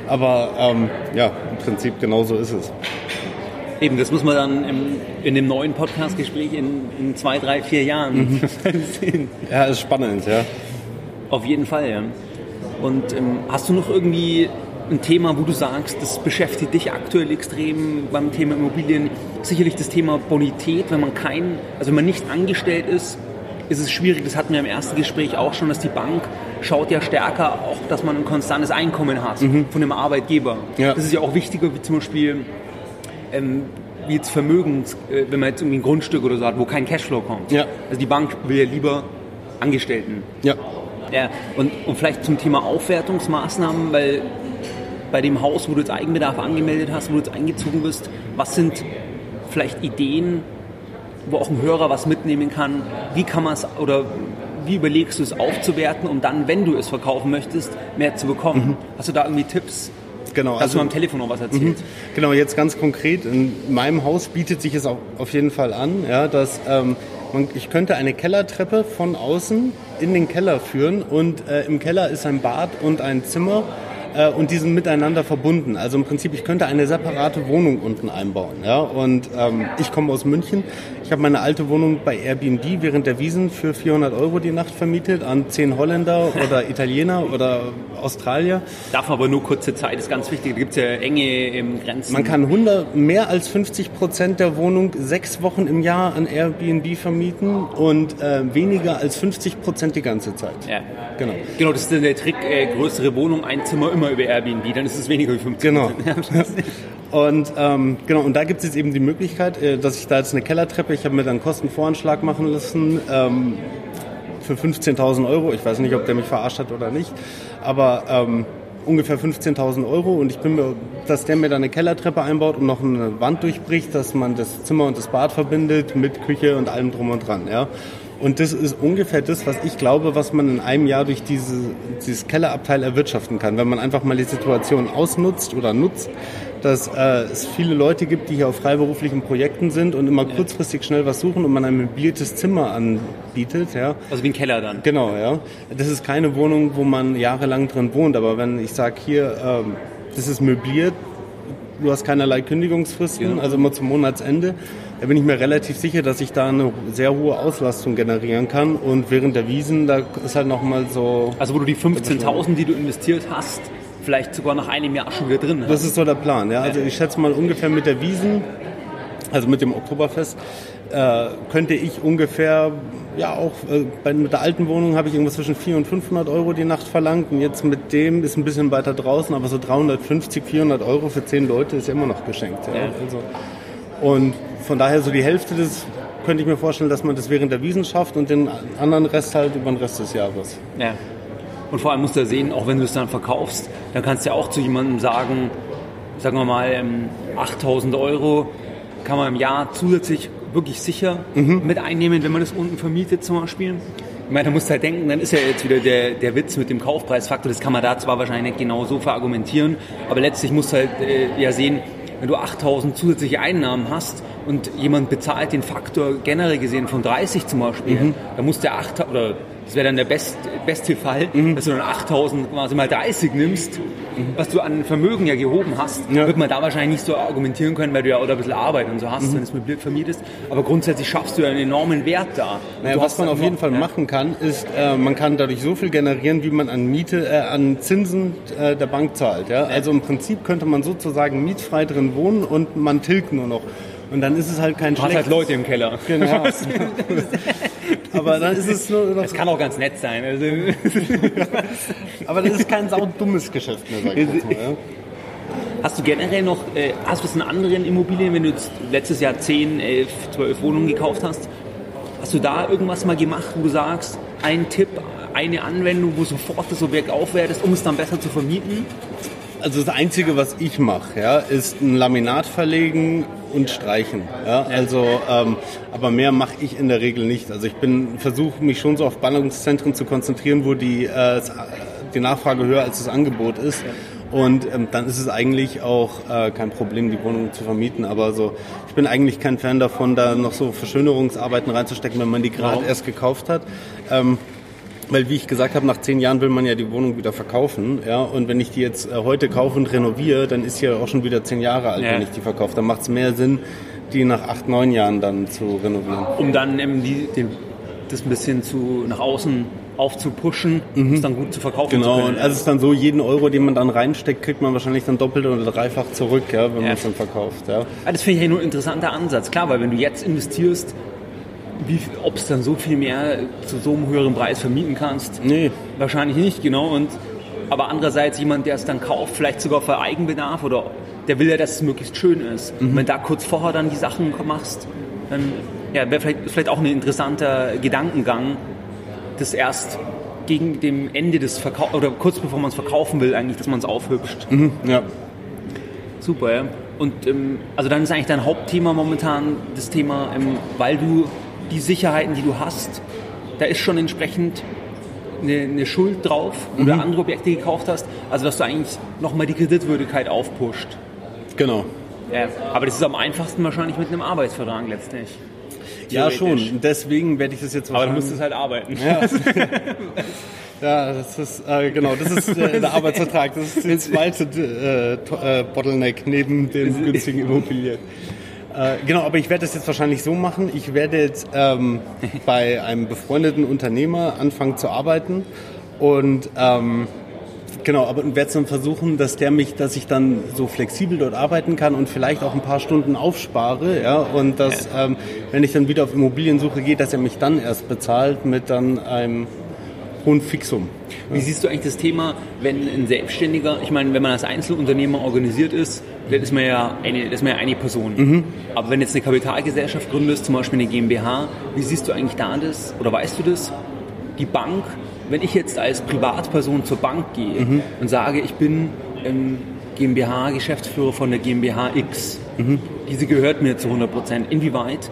Aber ähm, ja, im Prinzip genau so ist es. Eben, das muss man dann im, in dem neuen Podcast-Gespräch in, in, zwei, drei, vier Jahren mhm. sehen. Ja, ist spannend, ja. Auf jeden Fall, ja. Und ähm, hast du noch irgendwie ein Thema, wo du sagst, das beschäftigt dich aktuell extrem beim Thema Immobilien? Sicherlich das Thema Bonität, wenn man kein, also wenn man nicht angestellt ist, ist es schwierig. Das hatten wir im ersten Gespräch auch schon, dass die Bank schaut ja stärker auch, dass man ein konstantes Einkommen hat mhm. von dem Arbeitgeber. Ja. Das ist ja auch wichtiger, wie zum Beispiel ähm, wie jetzt Vermögens, äh, wenn man jetzt irgendwie ein Grundstück oder so hat, wo kein Cashflow kommt. Ja. Also die Bank will ja lieber Angestellten. Ja. ja und, und vielleicht zum Thema Aufwertungsmaßnahmen, weil bei dem Haus, wo du jetzt Eigenbedarf angemeldet hast, wo du jetzt eingezogen bist, was sind vielleicht Ideen, wo auch ein Hörer was mitnehmen kann? Wie kann man es oder wie überlegst du es aufzuwerten, um dann, wenn du es verkaufen möchtest, mehr zu bekommen? Mhm. Hast du da irgendwie Tipps? Genau. Hast also, du am Telefon noch was erzählt? Mhm. Genau, jetzt ganz konkret. In meinem Haus bietet sich es auch auf jeden Fall an, ja, dass ähm, man, ich könnte eine Kellertreppe von außen in den Keller führen und äh, im Keller ist ein Bad und ein Zimmer äh, und die sind miteinander verbunden. Also im Prinzip, ich könnte eine separate Wohnung unten einbauen. Ja? Und ähm, ich komme aus München. Ich habe meine alte Wohnung bei Airbnb während der Wiesen für 400 Euro die Nacht vermietet an zehn Holländer oder Italiener oder Australier. Darf aber nur kurze Zeit, ist ganz wichtig. Da gibt es ja enge Grenzen. Man kann 100, mehr als 50 Prozent der Wohnung sechs Wochen im Jahr an Airbnb vermieten und äh, weniger als 50 Prozent die ganze Zeit. Ja. Genau. Genau, das ist dann der Trick, äh, größere Wohnung, ein Zimmer immer über Airbnb, dann ist es weniger wie 50 Genau. Und ähm, genau, und da gibt es jetzt eben die Möglichkeit, äh, dass ich da jetzt eine Kellertreppe, ich habe mir dann einen Kostenvoranschlag machen lassen ähm, für 15.000 Euro. Ich weiß nicht, ob der mich verarscht hat oder nicht, aber ähm, ungefähr 15.000 Euro und ich bin mir, dass der mir dann eine Kellertreppe einbaut und noch eine Wand durchbricht, dass man das Zimmer und das Bad verbindet mit Küche und allem drum und dran, ja. Und das ist ungefähr das, was ich glaube, was man in einem Jahr durch diese, dieses Kellerabteil erwirtschaften kann. Wenn man einfach mal die Situation ausnutzt oder nutzt, dass äh, es viele Leute gibt, die hier auf freiberuflichen Projekten sind und immer kurzfristig schnell was suchen und man ein möbliertes Zimmer anbietet. Ja. Also wie ein Keller dann. Genau, ja. Das ist keine Wohnung, wo man jahrelang drin wohnt, aber wenn ich sage hier, ähm, das ist möbliert, du hast keinerlei Kündigungsfristen, genau. also immer zum Monatsende, da bin ich mir relativ sicher, dass ich da eine sehr hohe Auslastung generieren kann. Und während der Wiesen, da ist halt nochmal so... Also wo du die 15.000, die du investiert hast, vielleicht sogar nach einem Jahr schon wieder drin. Das ist so der Plan, ja. Also ich schätze mal ungefähr mit der Wiesen, also mit dem Oktoberfest, äh, könnte ich ungefähr, ja auch äh, bei, mit der alten Wohnung habe ich irgendwas zwischen 400 und 500 Euro die Nacht verlangt und jetzt mit dem ist ein bisschen weiter draußen, aber so 350, 400 Euro für 10 Leute ist ja immer noch geschenkt. Ja. ja. Also, und von daher so die Hälfte des könnte ich mir vorstellen, dass man das während der Wiesen schafft und den anderen Rest halt über den Rest des Jahres. Ja. Und vor allem musst du ja sehen, auch wenn du es dann verkaufst, dann kannst du ja auch zu jemandem sagen, sagen wir mal, 8000 ähm, Euro kann man im Jahr zusätzlich wirklich sicher mhm. mit einnehmen, wenn man das unten vermietet zum Beispiel. Ich meine, da musst du halt denken, dann ist ja jetzt wieder der, der Witz mit dem Kaufpreisfaktor. Das kann man da zwar wahrscheinlich nicht genau so verargumentieren, aber letztlich musst du halt äh, ja sehen, wenn du 8000 zusätzliche Einnahmen hast und jemand bezahlt den Faktor generell gesehen von 30 zum Beispiel, mhm. dann muss der 8 oder das wäre dann der best, beste Fall, mhm. dass du dann 8000 quasi mal 30 nimmst, mhm. was du an Vermögen ja gehoben hast, ja. wird man da wahrscheinlich nicht so argumentieren können, weil du ja auch ein bisschen Arbeit und so hast, mhm. wenn du es vermietest. Aber grundsätzlich schaffst du ja einen enormen Wert da. Naja, was man auf jeden Fall ja. machen kann, ist, äh, man kann dadurch so viel generieren, wie man an Miete, äh, an Zinsen äh, der Bank zahlt. Ja? Also im Prinzip könnte man sozusagen mietfrei drin wohnen und man tilgt nur noch. Und dann ist es halt kein du hast halt Leute im Keller. Genau. Aber dann ist es nur. Das kann auch ganz nett sein. Also Aber das ist kein saudummes Geschäft mehr, sag ich mal. Ja. Hast du generell noch, äh, hast du es in anderen Immobilien, wenn du letztes Jahr 10, 11, 12 Wohnungen gekauft hast, hast du da irgendwas mal gemacht, wo du sagst, ein Tipp, eine Anwendung, wo sofort das Objekt aufwertest, um es dann besser zu vermieten? Also das Einzige, was ich mache, ja, ist ein Laminat verlegen und streichen. Ja? Also, ähm, aber mehr mache ich in der Regel nicht. Also ich bin versuche mich schon so auf Ballungszentren zu konzentrieren, wo die, äh, die Nachfrage höher als das Angebot ist. Und ähm, dann ist es eigentlich auch äh, kein Problem, die Wohnung zu vermieten. Aber so, ich bin eigentlich kein Fan davon, da noch so Verschönerungsarbeiten reinzustecken, wenn man die gerade erst gekauft hat. Ähm, weil wie ich gesagt habe, nach zehn Jahren will man ja die Wohnung wieder verkaufen, ja. Und wenn ich die jetzt äh, heute kaufe und renoviere, dann ist sie ja auch schon wieder zehn Jahre alt, ja. wenn ich die verkaufe. Dann macht es mehr Sinn, die nach acht, neun Jahren dann zu renovieren. Um dann eben die, den, das ein bisschen zu nach außen aufzupushen, mhm. es dann gut zu verkaufen genau. zu können. Genau, und es ist dann so, jeden Euro, den man dann reinsteckt, kriegt man wahrscheinlich dann doppelt oder dreifach zurück, ja, wenn ja. man es dann verkauft. Ja. Ah, das finde ich ja nur ein interessanter Ansatz. Klar, weil wenn du jetzt investierst, ob es dann so viel mehr zu so einem höheren Preis vermieten kannst? Nee. Wahrscheinlich nicht, genau. Und, aber andererseits jemand, der es dann kauft, vielleicht sogar für Eigenbedarf oder der will ja, dass es möglichst schön ist. Mhm. Wenn da kurz vorher dann die Sachen machst, dann ja, wäre vielleicht, vielleicht auch ein interessanter Gedankengang, das erst gegen dem Ende des Verkaufs oder kurz bevor man es verkaufen will, eigentlich, dass man es aufhübscht. Mhm, ja. Super, ja. Und ähm, also dann ist eigentlich dein Hauptthema momentan das Thema, ähm, weil du die Sicherheiten, die du hast, da ist schon entsprechend eine, eine Schuld drauf mhm. oder andere Objekte gekauft hast. Also dass du eigentlich nochmal die Kreditwürdigkeit aufpusht. Genau. Ja, aber das ist am einfachsten wahrscheinlich mit einem Arbeitsvertrag letztlich. Ja, schon. Deswegen werde ich das jetzt wahrscheinlich... Aber du musst es halt arbeiten. Ja. Ja, das ist äh, genau, das ist äh, der Arbeitsvertrag. Das ist der zweite äh, äh, Bottleneck neben den günstigen Immobilien. Äh, genau, aber ich werde das jetzt wahrscheinlich so machen. Ich werde jetzt ähm, bei einem befreundeten Unternehmer anfangen zu arbeiten und ähm, Genau, aber werde dann versuchen, dass der mich, dass ich dann so flexibel dort arbeiten kann und vielleicht auch ein paar Stunden aufspare, ja, und dass, ähm, wenn ich dann wieder auf Immobiliensuche gehe, dass er mich dann erst bezahlt mit dann einem hohen Fixum. Wie siehst du eigentlich das Thema, wenn ein Selbstständiger, ich meine, wenn man als Einzelunternehmer organisiert ist, dann ist man ja eine, das ist man ja eine Person. Mhm. Aber wenn jetzt eine Kapitalgesellschaft gründest, zum Beispiel eine GmbH, wie siehst du eigentlich da das, oder weißt du das? Die Bank, wenn ich jetzt als Privatperson zur Bank gehe mhm. und sage, ich bin ähm, GmbH-Geschäftsführer von der GmbH X, mhm. diese gehört mir zu 100 Prozent. Inwieweit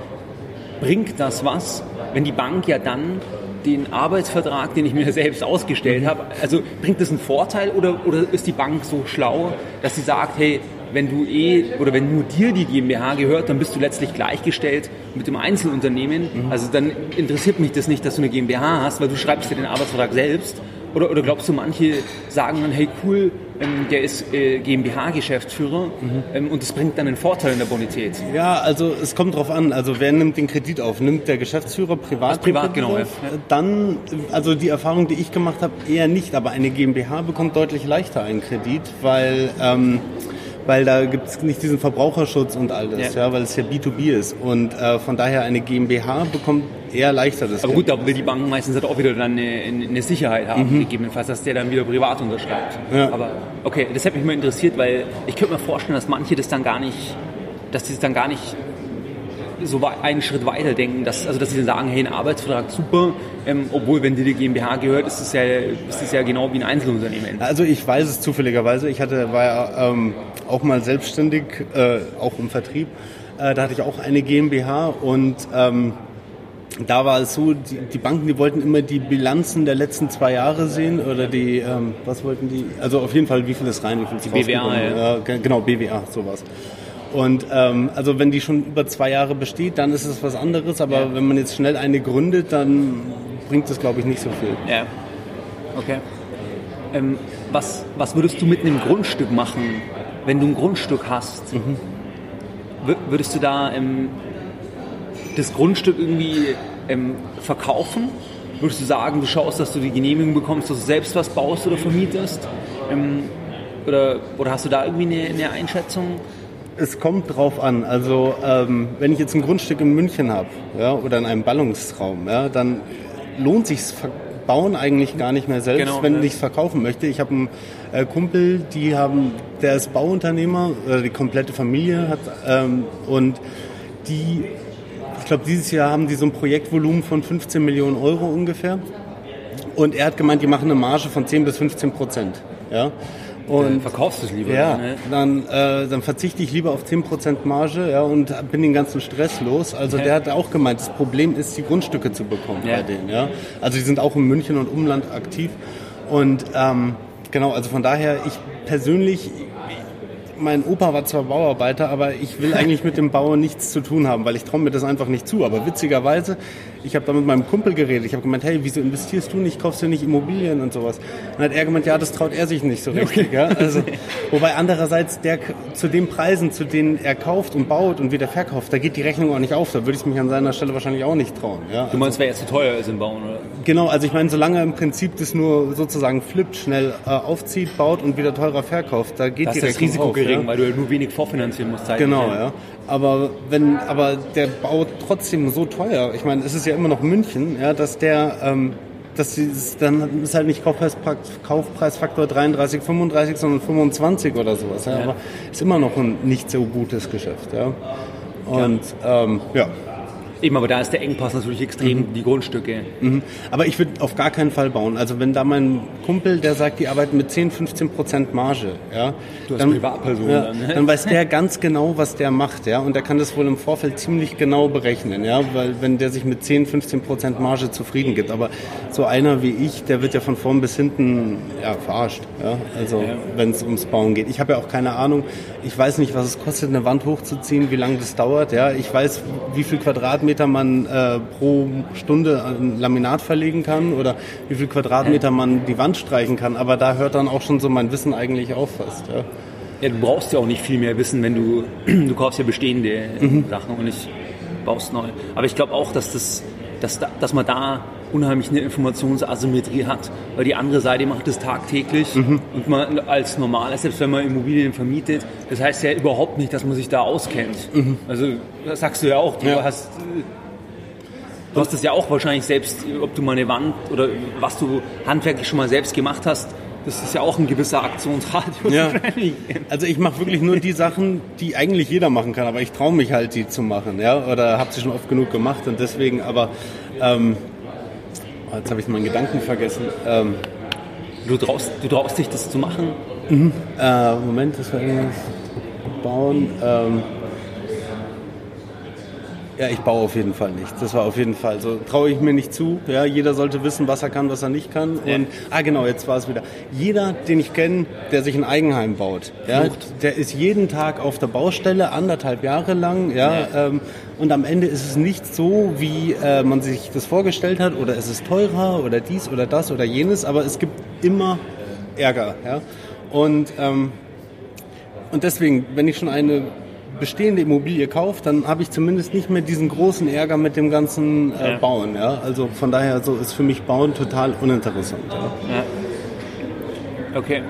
bringt das was, wenn die Bank ja dann den Arbeitsvertrag, den ich mir selbst ausgestellt habe, also bringt das einen Vorteil oder, oder ist die Bank so schlau, dass sie sagt, hey, wenn du eh oder wenn nur dir die GmbH gehört, dann bist du letztlich gleichgestellt mit dem Einzelunternehmen. Mhm. Also dann interessiert mich das nicht, dass du eine GmbH hast, weil du schreibst dir den Arbeitsvertrag selbst. Oder, oder glaubst du, manche sagen dann, hey cool, ähm, der ist äh, GmbH-Geschäftsführer mhm. ähm, und das bringt dann einen Vorteil in der Bonität? Ja, also es kommt drauf an. Also wer nimmt den Kredit auf? Nimmt der Geschäftsführer privat? privat, genau. Ja. Dann, also die Erfahrung, die ich gemacht habe, eher nicht. Aber eine GmbH bekommt deutlich leichter einen Kredit, weil... Ähm, weil da gibt es nicht diesen Verbraucherschutz und alles, ja. ja weil es ja B2B ist. Und äh, von daher eine GmbH bekommt eher leichter das. Aber gut, da will die Bank meistens halt auch wieder dann eine, eine Sicherheit haben, mhm. gegebenenfalls, dass der dann wieder privat unterschreibt. Ja. Aber okay, das hätte mich mal interessiert, weil ich könnte mir vorstellen, dass manche das dann gar nicht, dass die das dann gar nicht so einen Schritt weiter denken, dass, also dass sie dann sagen, hey, ein Arbeitsvertrag super, ähm, obwohl wenn dir die GmbH gehört, ist es ja, ist es ja genau wie ein Einzelunternehmen. Also ich weiß es zufälligerweise. Ich hatte, war ja ähm, auch mal selbstständig, äh, auch im Vertrieb. Äh, da hatte ich auch eine GmbH und ähm, da war es so, die, die, Banken, die wollten immer die Bilanzen der letzten zwei Jahre sehen oder die, ähm, was wollten die? Also auf jeden Fall, wie viel ist rein, wie viel ist BWA, ja. Äh, genau, BWA, sowas. Und ähm, also wenn die schon über zwei Jahre besteht, dann ist es was anderes. Aber ja. wenn man jetzt schnell eine gründet, dann bringt das, glaube ich, nicht so viel. Ja. Okay. Ähm, was, was würdest du mit einem Grundstück machen, wenn du ein Grundstück hast? Mhm. Würdest du da ähm, das Grundstück irgendwie ähm, verkaufen? Würdest du sagen, du schaust, dass du die Genehmigung bekommst, dass du selbst was baust oder vermietest? Ähm, oder, oder hast du da irgendwie eine, eine Einschätzung? Es kommt drauf an. Also ähm, wenn ich jetzt ein Grundstück in München habe ja, oder in einem Ballungsraum, ja, dann lohnt sich Bauen eigentlich gar nicht mehr selbst, genau, wenn ja. ich es verkaufen möchte. Ich habe einen äh, Kumpel, die haben, der ist Bauunternehmer, oder die komplette Familie hat ähm, und die, ich glaube dieses Jahr haben die so ein Projektvolumen von 15 Millionen Euro ungefähr. Und er hat gemeint, die machen eine Marge von 10 bis 15 Prozent. Ja? Und verkaufst du es lieber. Ja, ne? dann, äh, dann verzichte ich lieber auf 10% Marge ja, und bin den ganzen Stress los. Also ja. der hat auch gemeint, das Problem ist, die Grundstücke zu bekommen ja. bei denen. Ja? Also die sind auch in München und Umland aktiv. Und ähm, genau, also von daher, ich persönlich, mein Opa war zwar Bauarbeiter, aber ich will eigentlich mit dem Bau nichts zu tun haben, weil ich traue mir das einfach nicht zu. Aber witzigerweise, ich habe da mit meinem Kumpel geredet. Ich habe gemeint, hey, wieso investierst du nicht, kaufst du nicht Immobilien und sowas? Und dann hat er gemeint, ja, das traut er sich nicht so richtig. Okay. Ja? Also, wobei andererseits, der zu den Preisen, zu denen er kauft und baut und wieder verkauft, da geht die Rechnung auch nicht auf. Da würde ich mich an seiner Stelle wahrscheinlich auch nicht trauen. Ja? Du meinst, also, wäre jetzt zu teuer ist im Bauen, oder? Genau, also ich meine, solange er im Prinzip das nur sozusagen flippt, schnell äh, aufzieht, baut und wieder teurer verkauft, da geht das die Rechnung das Risiko auf, gering, ja? weil du nur wenig vorfinanzieren musst. Genau, ja. Aber wenn, aber der baut trotzdem so teuer. Ich meine, es ist ja immer noch München, ja, dass der, ähm, dass sie, dann ist halt nicht Kaufpreis, Kaufpreisfaktor 33, 35, sondern 25 oder sowas. Ja. Aber ist immer noch ein nicht so gutes Geschäft, ja. Und. Ähm, ja. Eben, aber da ist der Engpass natürlich extrem, mhm. die Grundstücke. Mhm. Aber ich würde auf gar keinen Fall bauen. Also wenn da mein Kumpel, der sagt, die arbeiten mit 10, 15 Prozent Marge, ja, du dann, Privatperson ja, dann, ne? dann weiß der ganz genau, was der macht, ja, und der kann das wohl im Vorfeld ziemlich genau berechnen, ja, weil wenn der sich mit 10, 15 Prozent Marge zufrieden gibt, aber so einer wie ich, der wird ja von vorn bis hinten ja, verarscht, ja, also ja. wenn es ums Bauen geht. Ich habe ja auch keine Ahnung, ich weiß nicht, was es kostet, eine Wand hochzuziehen, wie lange das dauert, ja, ich weiß, wie viel Quadratmeter Quadratmeter man äh, pro Stunde ein Laminat verlegen kann oder wie viel Quadratmeter man die Wand streichen kann. Aber da hört dann auch schon so mein Wissen eigentlich auf fast. Ja. Ja, du brauchst ja auch nicht viel mehr wissen, wenn du, du kaufst ja bestehende mhm. Sachen und nicht baust neu. Aber ich glaube auch, dass, das, dass, dass man da unheimlich eine Informationsasymmetrie hat, weil die andere Seite macht es tagtäglich mhm. und man als normaler, selbst wenn man Immobilien vermietet, das heißt ja überhaupt nicht, dass man sich da auskennt. Mhm. Also das sagst du ja auch, du ja. hast Du hast es ja auch wahrscheinlich selbst, ob du mal eine Wand oder was du handwerklich schon mal selbst gemacht hast, das ist ja auch ein gewisser Aktionsradius. Ja. Also ich mache wirklich nur die Sachen, die eigentlich jeder machen kann, aber ich traue mich halt, die zu machen, ja, oder habe sie schon oft genug gemacht und deswegen, aber ähm, Jetzt habe ich meinen Gedanken vergessen. Ähm, du, traust, du traust dich, das zu machen? Mhm. Äh, Moment, das war irgendwas bauen. Ähm, ja, ich baue auf jeden Fall nicht. Das war auf jeden Fall so. Traue ich mir nicht zu. Ja, jeder sollte wissen, was er kann, was er nicht kann. Ja. Und ah genau, jetzt war es wieder. Jeder, den ich kenne, der sich ein Eigenheim baut, ja, der ist jeden Tag auf der Baustelle anderthalb Jahre lang. Ja, ja. Ähm, und am Ende ist es nicht so, wie äh, man sich das vorgestellt hat, oder es ist teurer oder dies oder das oder jenes. Aber es gibt immer Ärger. Ja, und ähm, und deswegen, wenn ich schon eine bestehende Immobilie kaufe, dann habe ich zumindest nicht mehr diesen großen Ärger mit dem ganzen äh, ja. Bauen. Ja? Also von daher so ist für mich Bauen total uninteressant. Ja? Okay.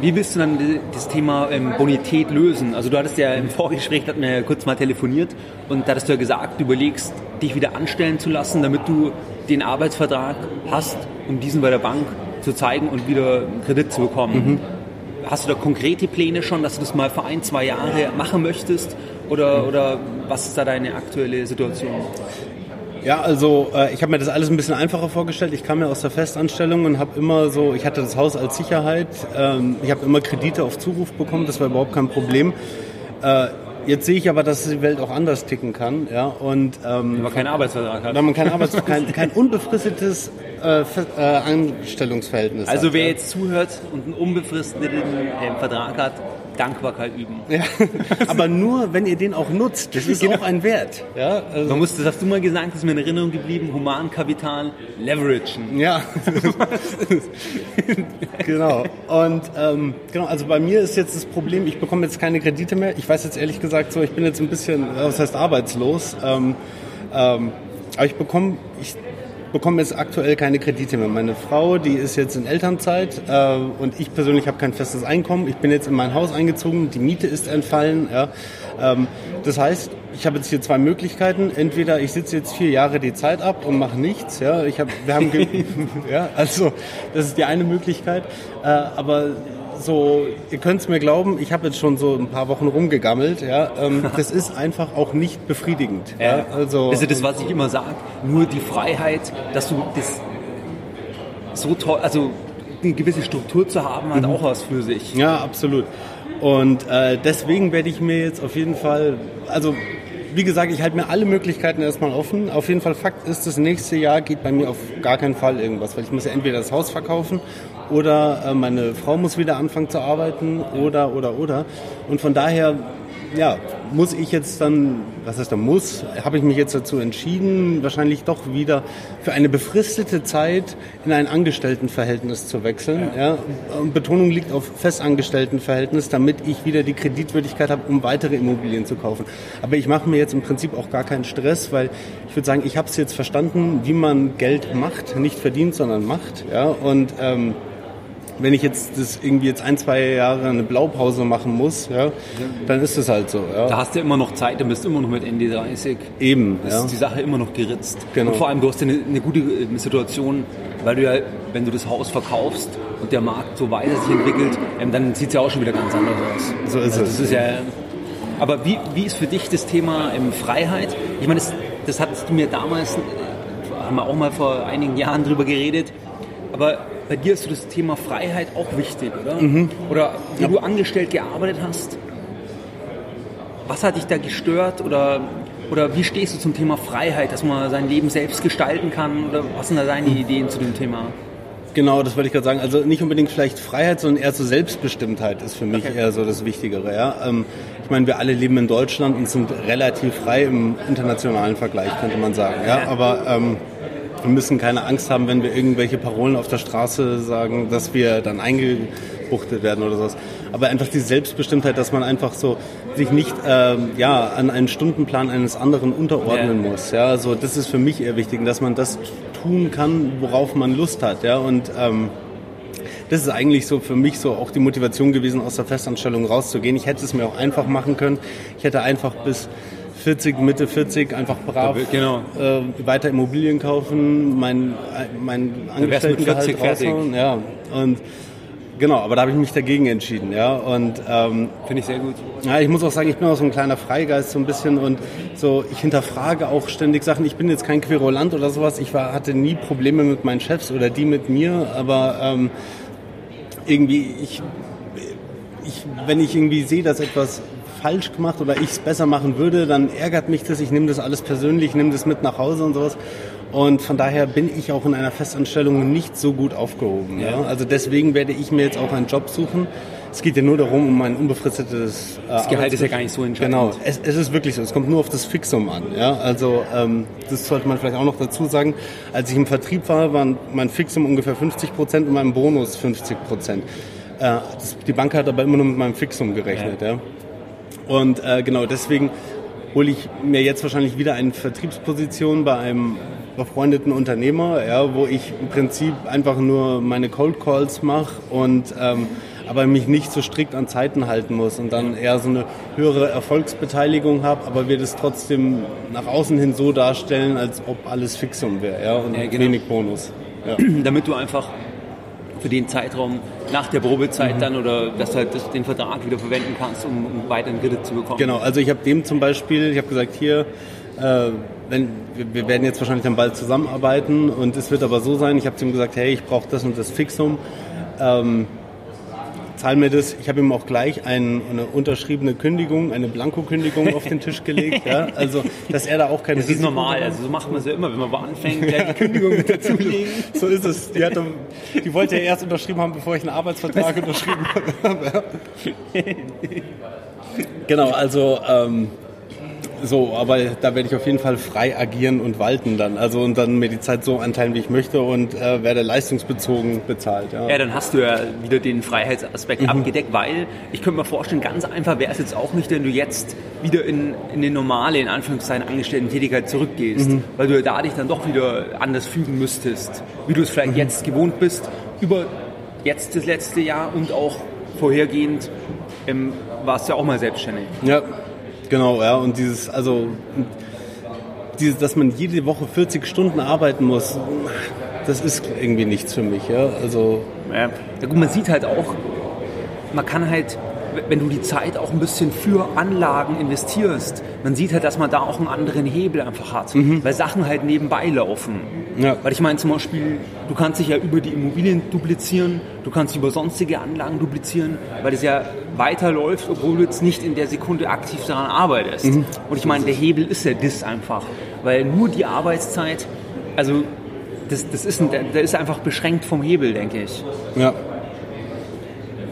Wie willst du dann das Thema ähm, Bonität lösen? Also du hattest ja im Vorgespräch, hatten wir ja kurz mal telefoniert und da hattest du ja gesagt, du überlegst, dich wieder anstellen zu lassen, damit du den Arbeitsvertrag hast, um diesen bei der Bank zu zeigen und wieder Kredit zu bekommen. Mhm. Hast du da konkrete Pläne schon, dass du das mal für ein, zwei Jahre machen möchtest? Oder, oder was ist da deine aktuelle Situation? Ja, also äh, ich habe mir das alles ein bisschen einfacher vorgestellt. Ich kam ja aus der Festanstellung und habe immer so, ich hatte das Haus als Sicherheit. Ähm, ich habe immer Kredite auf Zuruf bekommen, das war überhaupt kein Problem. Äh, Jetzt sehe ich aber, dass die Welt auch anders ticken kann. Ja? Und, ähm, wenn man keinen Arbeitsvertrag hat. Wenn man kein, Arbeits kein, kein unbefristetes äh, äh, Anstellungsverhältnis also hat. Also wer ja? jetzt zuhört und einen unbefristeten äh, Vertrag hat, Dankbarkeit üben. Ja, aber nur, wenn ihr den auch nutzt. Das ist genau. auch ein Wert. Ja, also Man muss, das hast du mal gesagt, das ist mir in Erinnerung geblieben, Humankapital leveragen. Ja, genau. Und ähm, genau, also bei mir ist jetzt das Problem, ich bekomme jetzt keine Kredite mehr. Ich weiß jetzt ehrlich gesagt so, ich bin jetzt ein bisschen, was heißt arbeitslos. Ähm, ähm, aber ich bekomme, ich bekomme jetzt aktuell keine Kredite mehr. Meine Frau, die ist jetzt in Elternzeit äh, und ich persönlich habe kein festes Einkommen. Ich bin jetzt in mein Haus eingezogen, die Miete ist entfallen. Ja. Ähm, das heißt, ich habe jetzt hier zwei Möglichkeiten. Entweder ich sitze jetzt vier Jahre die Zeit ab und mache nichts. Ja, ich hab, wir haben, ja, also das ist die eine Möglichkeit. Äh, aber so, ihr könnt es mir glauben, ich habe jetzt schon so ein paar Wochen rumgegammelt. Ja, ähm, das ist einfach auch nicht befriedigend. Ja, also, das ist das, was ich immer sage. Nur die Freiheit, dass du das so toll, also eine gewisse Struktur zu haben, hat mhm. auch was für sich. Ja, absolut. Und äh, deswegen werde ich mir jetzt auf jeden Fall, also wie gesagt, ich halte mir alle Möglichkeiten erstmal offen. Auf jeden Fall Fakt ist, das nächste Jahr geht bei mir auf gar keinen Fall irgendwas, weil ich muss ja entweder das Haus verkaufen oder äh, meine Frau muss wieder anfangen zu arbeiten oder, oder, oder. Und von daher ja, muss ich jetzt dann, was heißt da muss, habe ich mich jetzt dazu entschieden, wahrscheinlich doch wieder für eine befristete Zeit in ein Angestelltenverhältnis zu wechseln. Ja. ja. Betonung liegt auf Festangestelltenverhältnis, damit ich wieder die Kreditwürdigkeit habe, um weitere Immobilien zu kaufen. Aber ich mache mir jetzt im Prinzip auch gar keinen Stress, weil ich würde sagen, ich habe es jetzt verstanden, wie man Geld macht, nicht verdient, sondern macht. Ja. Und ähm, wenn ich jetzt das irgendwie jetzt ein, zwei Jahre eine Blaupause machen muss, ja, dann ist es halt so. Ja. Da hast du immer noch Zeit, dann bist du immer noch mit Ende 30. Eben, ja. ist die Sache immer noch geritzt. Genau. Und vor allem, du hast ja eine, eine gute äh, Situation, weil du ja, wenn du das Haus verkaufst und der Markt so weiter sich entwickelt, ähm, dann sieht es ja auch schon wieder ganz anders aus. So ist also, es. Das ist ja, aber wie, wie ist für dich das Thema ähm, Freiheit? Ich meine, das, das hast du mir damals, äh, haben wir auch mal vor einigen Jahren drüber geredet, aber bei dir ist so das Thema Freiheit auch wichtig, oder? Mhm. Oder wie ja. du angestellt gearbeitet hast. Was hat dich da gestört oder, oder wie stehst du zum Thema Freiheit, dass man sein Leben selbst gestalten kann? Oder was sind da deine mhm. Ideen zu dem Thema? Genau, das wollte ich gerade sagen. Also nicht unbedingt vielleicht Freiheit, sondern eher so Selbstbestimmtheit ist für mich okay. eher so das Wichtigere. Ja? Ähm, ich meine, wir alle leben in Deutschland und sind relativ frei im internationalen Vergleich, könnte man sagen. Ja? Aber ähm, wir müssen keine Angst haben, wenn wir irgendwelche Parolen auf der Straße sagen, dass wir dann eingebuchtet werden oder sowas. Aber einfach die Selbstbestimmtheit, dass man einfach so sich nicht ähm, ja, an einen Stundenplan eines anderen unterordnen ja. muss. Ja, also das ist für mich eher wichtig, dass man das tun kann, worauf man Lust hat. Ja, und ähm, das ist eigentlich so für mich so auch die Motivation gewesen, aus der Festanstellung rauszugehen. Ich hätte es mir auch einfach machen können. Ich hätte einfach bis 40, Mitte 40 einfach brav genau. äh, weiter Immobilien kaufen, mein, mein Angestelltengehalt raushauen. Ja, und genau, aber da habe ich mich dagegen entschieden. Ja, und ähm, finde ich sehr gut. Ja, ich muss auch sagen, ich bin auch so ein kleiner Freigeist so ein bisschen und so, ich hinterfrage auch ständig Sachen. Ich bin jetzt kein Querulant oder sowas. Ich war, hatte nie Probleme mit meinen Chefs oder die mit mir, aber ähm, irgendwie ich ich, wenn ich irgendwie sehe, dass etwas falsch gemacht oder ich es besser machen würde, dann ärgert mich das. Ich nehme das alles persönlich, nehme das mit nach Hause und sowas. Und von daher bin ich auch in einer Festanstellung nicht so gut aufgehoben. Ja. ja. Also deswegen werde ich mir jetzt auch einen Job suchen. Es geht ja nur darum, um ein unbefristetes äh, Das Gehalt ist ja gar nicht so entscheidend. Genau, es, es, ist wirklich so. Es kommt nur auf das Fixum an. Ja? Also ähm, das sollte man vielleicht auch noch dazu sagen. Als ich im Vertrieb war, waren mein Fixum ungefähr 50 Prozent und mein Bonus 50 Prozent. Äh, die Bank hat aber immer nur mit meinem Fixum gerechnet. Ja. ja? Und äh, genau deswegen hole ich mir jetzt wahrscheinlich wieder eine Vertriebsposition bei einem befreundeten Unternehmer, ja, wo ich im Prinzip einfach nur meine Cold Calls mache und ähm, aber mich nicht so strikt an Zeiten halten muss und dann eher so eine höhere Erfolgsbeteiligung habe, aber wir das trotzdem nach außen hin so darstellen, als ob alles Fixum wäre ja, und ja, genau. wenig Bonus. Ja. Damit du einfach für den Zeitraum nach der Probezeit mhm. dann oder dass du halt das, den Vertrag wieder verwenden kannst, um, um weiteren Kredit zu bekommen. Genau, also ich habe dem zum Beispiel, ich habe gesagt, hier, äh, wenn, wir werden jetzt wahrscheinlich dann bald zusammenarbeiten und es wird aber so sein, ich habe zu ihm gesagt, hey, ich brauche das und das Fixum. Ähm, zahl mir das. Ich habe ihm auch gleich ein, eine unterschriebene Kündigung, eine Blankokündigung auf den Tisch gelegt. Ja? Also, dass er da auch keine. Das ist normal. Also so macht man es ja immer, wenn man anfängt, die Kündigung mit dazulegen. So ist es. Die, hatte, die wollte er erst unterschrieben haben, bevor ich einen Arbeitsvertrag unterschrieben habe. genau. Also ähm, so, aber da werde ich auf jeden Fall frei agieren und walten dann. Also und dann mir die Zeit so anteilen, wie ich möchte und äh, werde leistungsbezogen bezahlt. Ja. ja, dann hast du ja wieder den Freiheitsaspekt mhm. abgedeckt, weil ich könnte mir vorstellen, ganz einfach wäre es jetzt auch nicht, wenn du jetzt wieder in, in eine normale, in Anführungszeichen, Angestellten-Tätigkeit zurückgehst, mhm. weil du da dich dann doch wieder anders fügen müsstest, wie du es vielleicht mhm. jetzt gewohnt bist, über jetzt das letzte Jahr und auch vorhergehend ähm, warst du ja auch mal selbstständig. Ja, Genau, ja. Und dieses, also, dieses, dass man jede Woche 40 Stunden arbeiten muss, das ist irgendwie nichts für mich, ja. Also. Ja, gut, man sieht halt auch, man kann halt wenn du die Zeit auch ein bisschen für Anlagen investierst, man sieht halt, dass man da auch einen anderen Hebel einfach hat, mhm. weil Sachen halt nebenbei laufen. Ja. Weil ich meine zum Beispiel, du kannst dich ja über die Immobilien duplizieren, du kannst über sonstige Anlagen duplizieren, weil es ja weiterläuft, obwohl du jetzt nicht in der Sekunde aktiv daran arbeitest. Mhm. Und ich meine, der Hebel ist ja das einfach, weil nur die Arbeitszeit, also das, das ist, ein, der ist einfach beschränkt vom Hebel, denke ich. Ja.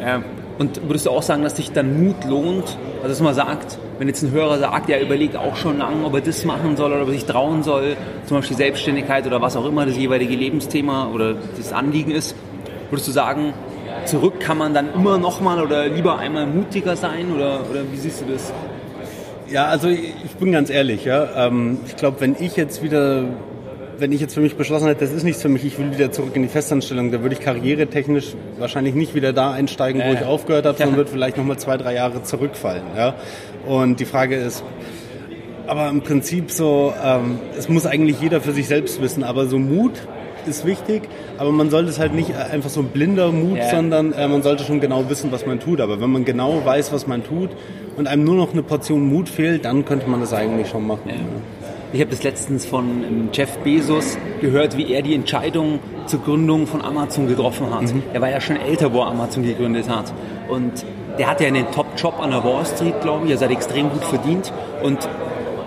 ja. Und würdest du auch sagen, dass sich dann Mut lohnt? Also dass man sagt, wenn jetzt ein Hörer sagt, er überlegt auch schon lange, ob er das machen soll oder ob er sich trauen soll, zum Beispiel Selbstständigkeit oder was auch immer das jeweilige Lebensthema oder das Anliegen ist, würdest du sagen, zurück kann man dann immer noch mal oder lieber einmal mutiger sein oder, oder wie siehst du das? Ja, also ich bin ganz ehrlich, ja. Ähm, ich glaube, wenn ich jetzt wieder wenn ich jetzt für mich beschlossen hätte, das ist nichts für mich, ich will wieder zurück in die Festanstellung, da würde ich karrieretechnisch wahrscheinlich nicht wieder da einsteigen, wo ich aufgehört habe, sondern würde vielleicht nochmal zwei, drei Jahre zurückfallen. Ja? Und die Frage ist, aber im Prinzip so, ähm, es muss eigentlich jeder für sich selbst wissen, aber so Mut ist wichtig, aber man sollte es halt nicht einfach so ein blinder Mut, ja. sondern äh, man sollte schon genau wissen, was man tut. Aber wenn man genau weiß, was man tut und einem nur noch eine Portion Mut fehlt, dann könnte man das eigentlich schon machen. Ja. Ja. Ich habe das letztens von ähm, Jeff Bezos gehört, wie er die Entscheidung zur Gründung von Amazon getroffen hat. Mhm. Er war ja schon älter, wo er Amazon gegründet hat. Und der hatte ja einen Top-Job an der Wall Street, glaube ich. Er hat extrem gut verdient. Und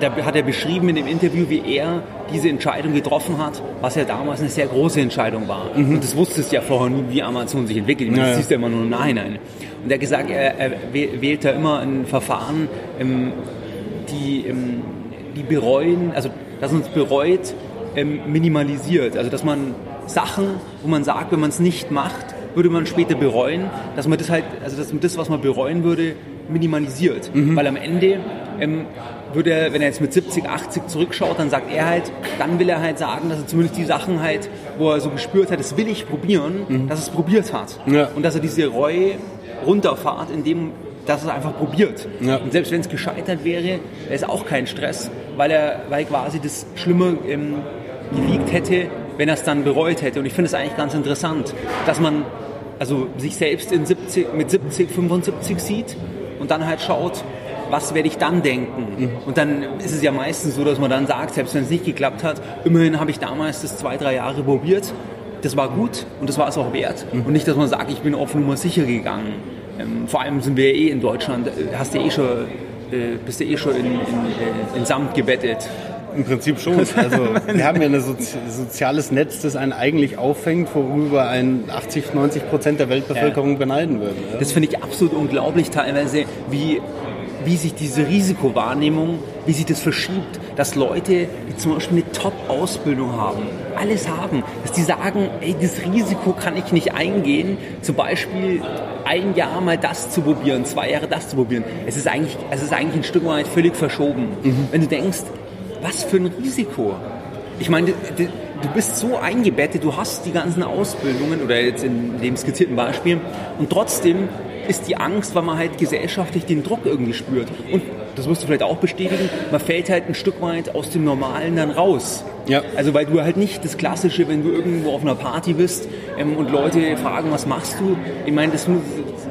da hat er beschrieben in dem Interview, wie er diese Entscheidung getroffen hat, was ja damals eine sehr große Entscheidung war. Mhm. Und das wusstest du ja vorher nie, wie Amazon sich entwickelt. Meine, das siehst du ja immer nur im Nachhinein. Und er hat gesagt, er, er wählt da immer ein Verfahren, ähm, die ähm, die bereuen, also dass uns bereut, ähm, minimalisiert. Also dass man Sachen, wo man sagt, wenn man es nicht macht, würde man später bereuen, dass man das halt, also dass man das, was man bereuen würde, minimalisiert. Mhm. Weil am Ende ähm, würde er, wenn er jetzt mit 70, 80 zurückschaut, dann sagt er halt, dann will er halt sagen, dass er zumindest die Sachen halt, wo er so gespürt hat, das will ich probieren, mhm. dass er es probiert hat. Ja. Und dass er diese Reue runterfahrt, indem dass er einfach probiert. Ja. Und selbst wenn es gescheitert wäre, wäre es auch kein Stress, weil er, weil quasi das Schlimme ähm, gewiegt hätte, wenn er es dann bereut hätte. Und ich finde es eigentlich ganz interessant, dass man also sich selbst in 70, mit 70, 75 sieht und dann halt schaut, was werde ich dann denken? Mhm. Und dann ist es ja meistens so, dass man dann sagt, selbst wenn es nicht geklappt hat, immerhin habe ich damals das zwei, drei Jahre probiert, das war gut und das war es auch wert. Mhm. Und nicht, dass man sagt, ich bin auf Nummer sicher gegangen. Ähm, vor allem sind wir eh in Deutschland, äh, hast du eh schon, äh, bist du eh schon in, in, äh, in Samt gebettet. Im Prinzip schon. Also wir haben ja ein Sozi soziales Netz, das einen eigentlich auffängt, worüber ein 80, 90 Prozent der Weltbevölkerung ja. beneiden würde. Ja? Das finde ich absolut unglaublich teilweise, wie wie sich diese Risikowahrnehmung, wie sich das verschiebt, dass Leute, die zum Beispiel eine Top-Ausbildung haben, alles haben, dass die sagen, ey, das Risiko kann ich nicht eingehen, zum Beispiel ein Jahr mal das zu probieren, zwei Jahre das zu probieren. Es ist eigentlich, es ist eigentlich ein Stück weit völlig verschoben. Mhm. Wenn du denkst, was für ein Risiko? Ich meine, du bist so eingebettet, du hast die ganzen Ausbildungen oder jetzt in dem skizzierten Beispiel und trotzdem ist die Angst, weil man halt gesellschaftlich den Druck irgendwie spürt. Und das wirst du vielleicht auch bestätigen, man fällt halt ein Stück weit aus dem Normalen dann raus. Ja. Also weil du halt nicht das Klassische, wenn du irgendwo auf einer Party bist ähm, und Leute fragen, was machst du? Ich meine, das, muss,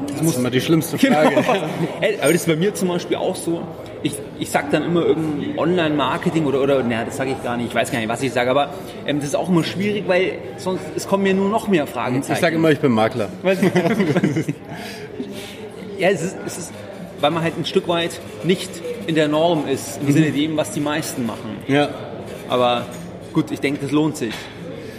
das, das muss ist immer die schlimmste genau. Frage. Genau. Aber das ist bei mir zum Beispiel auch so. Ich, ich sag dann immer irgendein Online-Marketing oder, oder, naja, das sage ich gar nicht, ich weiß gar nicht, was ich sage, aber ähm, das ist auch immer schwierig, weil sonst, es kommen mir nur noch mehr Fragen. Ich sage immer, ich bin Makler. ja, es ist, es ist, weil man halt ein Stück weit nicht in der Norm ist, im mhm. Sinne dem, was die meisten machen. Ja. Aber gut, ich denke, das lohnt sich.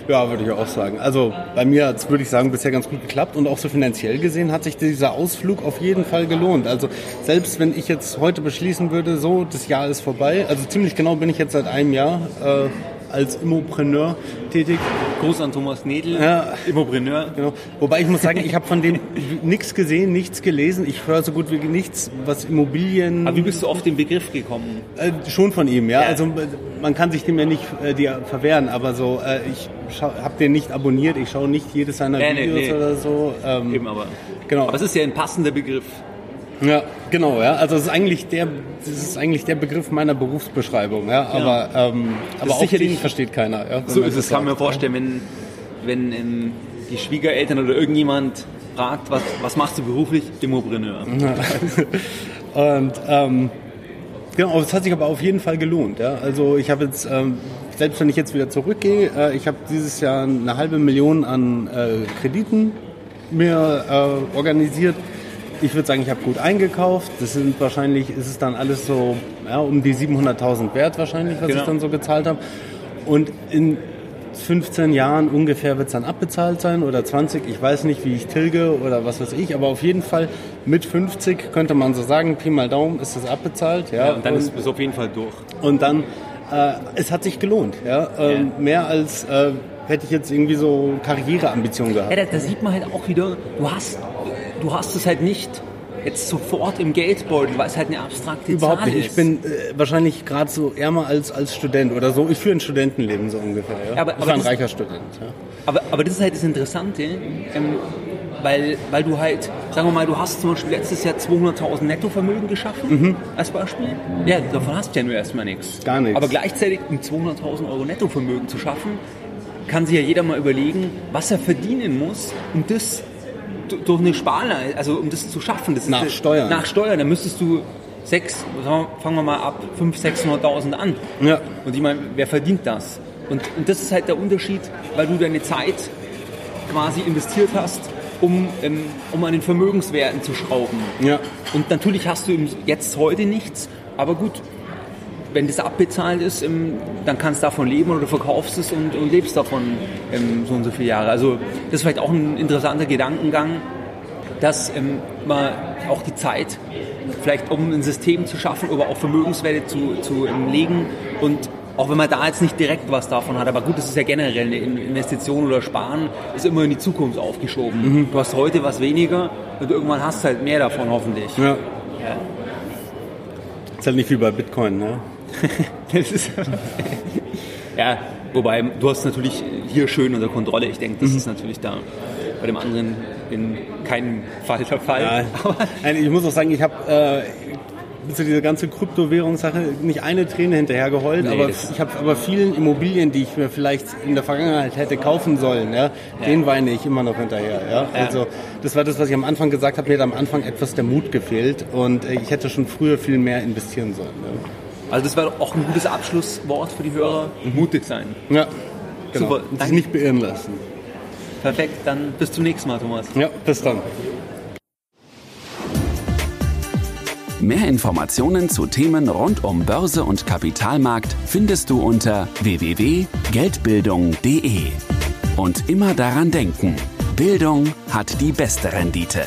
Ja, würde ich auch sagen. Also bei mir hat es, würde ich sagen, bisher ganz gut geklappt und auch so finanziell gesehen hat sich dieser Ausflug auf jeden Fall gelohnt. Also selbst wenn ich jetzt heute beschließen würde, so, das Jahr ist vorbei, also ziemlich genau bin ich jetzt seit einem Jahr äh, als Immopreneur tätig. Gruß an Thomas Nedel, ja, Immopreneur. Genau. Wobei ich muss sagen, ich habe von dem nichts gesehen, nichts gelesen. Ich höre so gut wie nichts, was Immobilien... Aber wie bist du auf den Begriff gekommen? Äh, schon von ihm, ja. ja. Also man kann sich dem ja nicht äh, dir verwehren, aber so, äh, ich habe den nicht abonniert, ich schaue nicht jedes seiner nee, Videos nee, nee. oder so. Ähm, Eben aber. Genau. Aber es ist ja ein passender Begriff. Ja, genau, ja. Also es ist eigentlich der, das ist eigentlich der Begriff meiner Berufsbeschreibung, ja. Aber, ja. Ähm, aber auch sicherlich den versteht keiner. Ja, so ist es, kann man mir vorstellen, wenn, wenn in, die Schwiegereltern oder irgendjemand fragt, was, was machst du beruflich? Immopreneur. Und ähm, genau, es hat sich aber auf jeden Fall gelohnt. Ja? Also ich habe jetzt, ähm, selbst wenn ich jetzt wieder zurückgehe, äh, ich habe dieses Jahr eine halbe Million an äh, Krediten mir äh, organisiert. Ich würde sagen, ich habe gut eingekauft. Das sind wahrscheinlich, ist es dann alles so ja, um die 700.000 wert wahrscheinlich, was Genau. ich dann so gezahlt habe. Und in 15 Jahren ungefähr wird es dann abbezahlt sein oder 20. Ich weiß nicht, wie ich tilge oder was weiß ich, aber auf jeden Fall mit 50 könnte man so sagen, Pi mal Daumen ist das abbezahlt. Ja, Ja, und dann ist es auf jeden Fall durch. und dann, äh, es hat sich gelohnt. Ja? Ähm, Mehr als äh, hätte ich jetzt irgendwie so Karriereambitionen gehabt. Ja, da, da sieht man halt auch wieder, du hast, du hast es halt nicht jetzt sofort im Geldbeutel, weil es halt eine abstrakte Überhaupt Zahl nicht. Ich ist. bin äh, wahrscheinlich gerade so ärmer als, als Student oder so. Ich führe ein Studentenleben so ungefähr. Ja? Aber- ich aber war ein das- reicher Student. Ja. Aber, aber das ist halt das Interessante, ähm, weil, weil du halt, sagen wir mal, du hast zum Beispiel letztes Jahr 200.000 Nettovermögen geschaffen, als Beispiel. Ja, davon hast du ja nur erstmal nichts. Mhm. Gar nichts. Aber gleichzeitig um 200.000 Euro Nettovermögen zu schaffen, kann sich ja jeder mal überlegen, was er verdienen muss, um das durch eine Sparleistung, also um das zu schaffen. Das ist Nach eine- Steuern. Nach Steuern, dann müsstest du sechs, fangen wir mal ab 500.000, 600.000 an. Ja. Und ich meine, wer verdient das? Und, und das ist halt der Unterschied, weil du deine Zeit quasi investiert hast, um, ähm, um an den Vermögenswerten zu schrauben. Ja. Und natürlich hast du jetzt heute nichts, aber gut, wenn das abbezahlt ist, ähm, dann kannst du davon leben oder du verkaufst es und, und lebst davon ähm, so und so viele Jahre. Also das ist vielleicht auch ein interessanter Gedankengang, dass ähm, man auch die Zeit vielleicht um ein System zu schaffen, aber auch Vermögenswerte zu, zu legen und auch wenn man da jetzt nicht direkt was davon hat, aber gut, das ist ja generell eine In- Investition oder Sparen, ist immer in die Zukunft aufgeschoben. Du hast heute was weniger und irgendwann hast du halt mehr davon hoffentlich. ja. Ja. Ist halt nicht wie bei Bitcoin, ne? Ja, wobei du hast natürlich hier schön unter Kontrolle. Ich denke, das ist natürlich da bei dem anderen in keinem Fall der Fall. Ja. Ich muss auch sagen, ich habe äh, zu dieser ganze Kryptowährungssache nicht eine Träne hinterher geheult, Nee, aber ich habe aber vielen Immobilien, die ich mir vielleicht in der Vergangenheit hätte kaufen sollen, ja, den weine ich immer noch hinterher. Ja? Also das war das, was ich am Anfang gesagt habe, mir hat am Anfang etwas der Mut gefehlt und äh, ich hätte schon früher viel mehr investieren sollen. Also das war auch ein gutes Abschlusswort für die Hörer. Mutig sein. Ja, genau. Super, Und sich nicht beirren lassen. Perfekt, dann bis zum nächsten Mal, Thomas. Ja, bis dann. Mehr Informationen zu Themen rund um Börse und Kapitalmarkt findest du unter www.geldbildung.de. Und immer daran denken, Bildung hat die beste Rendite.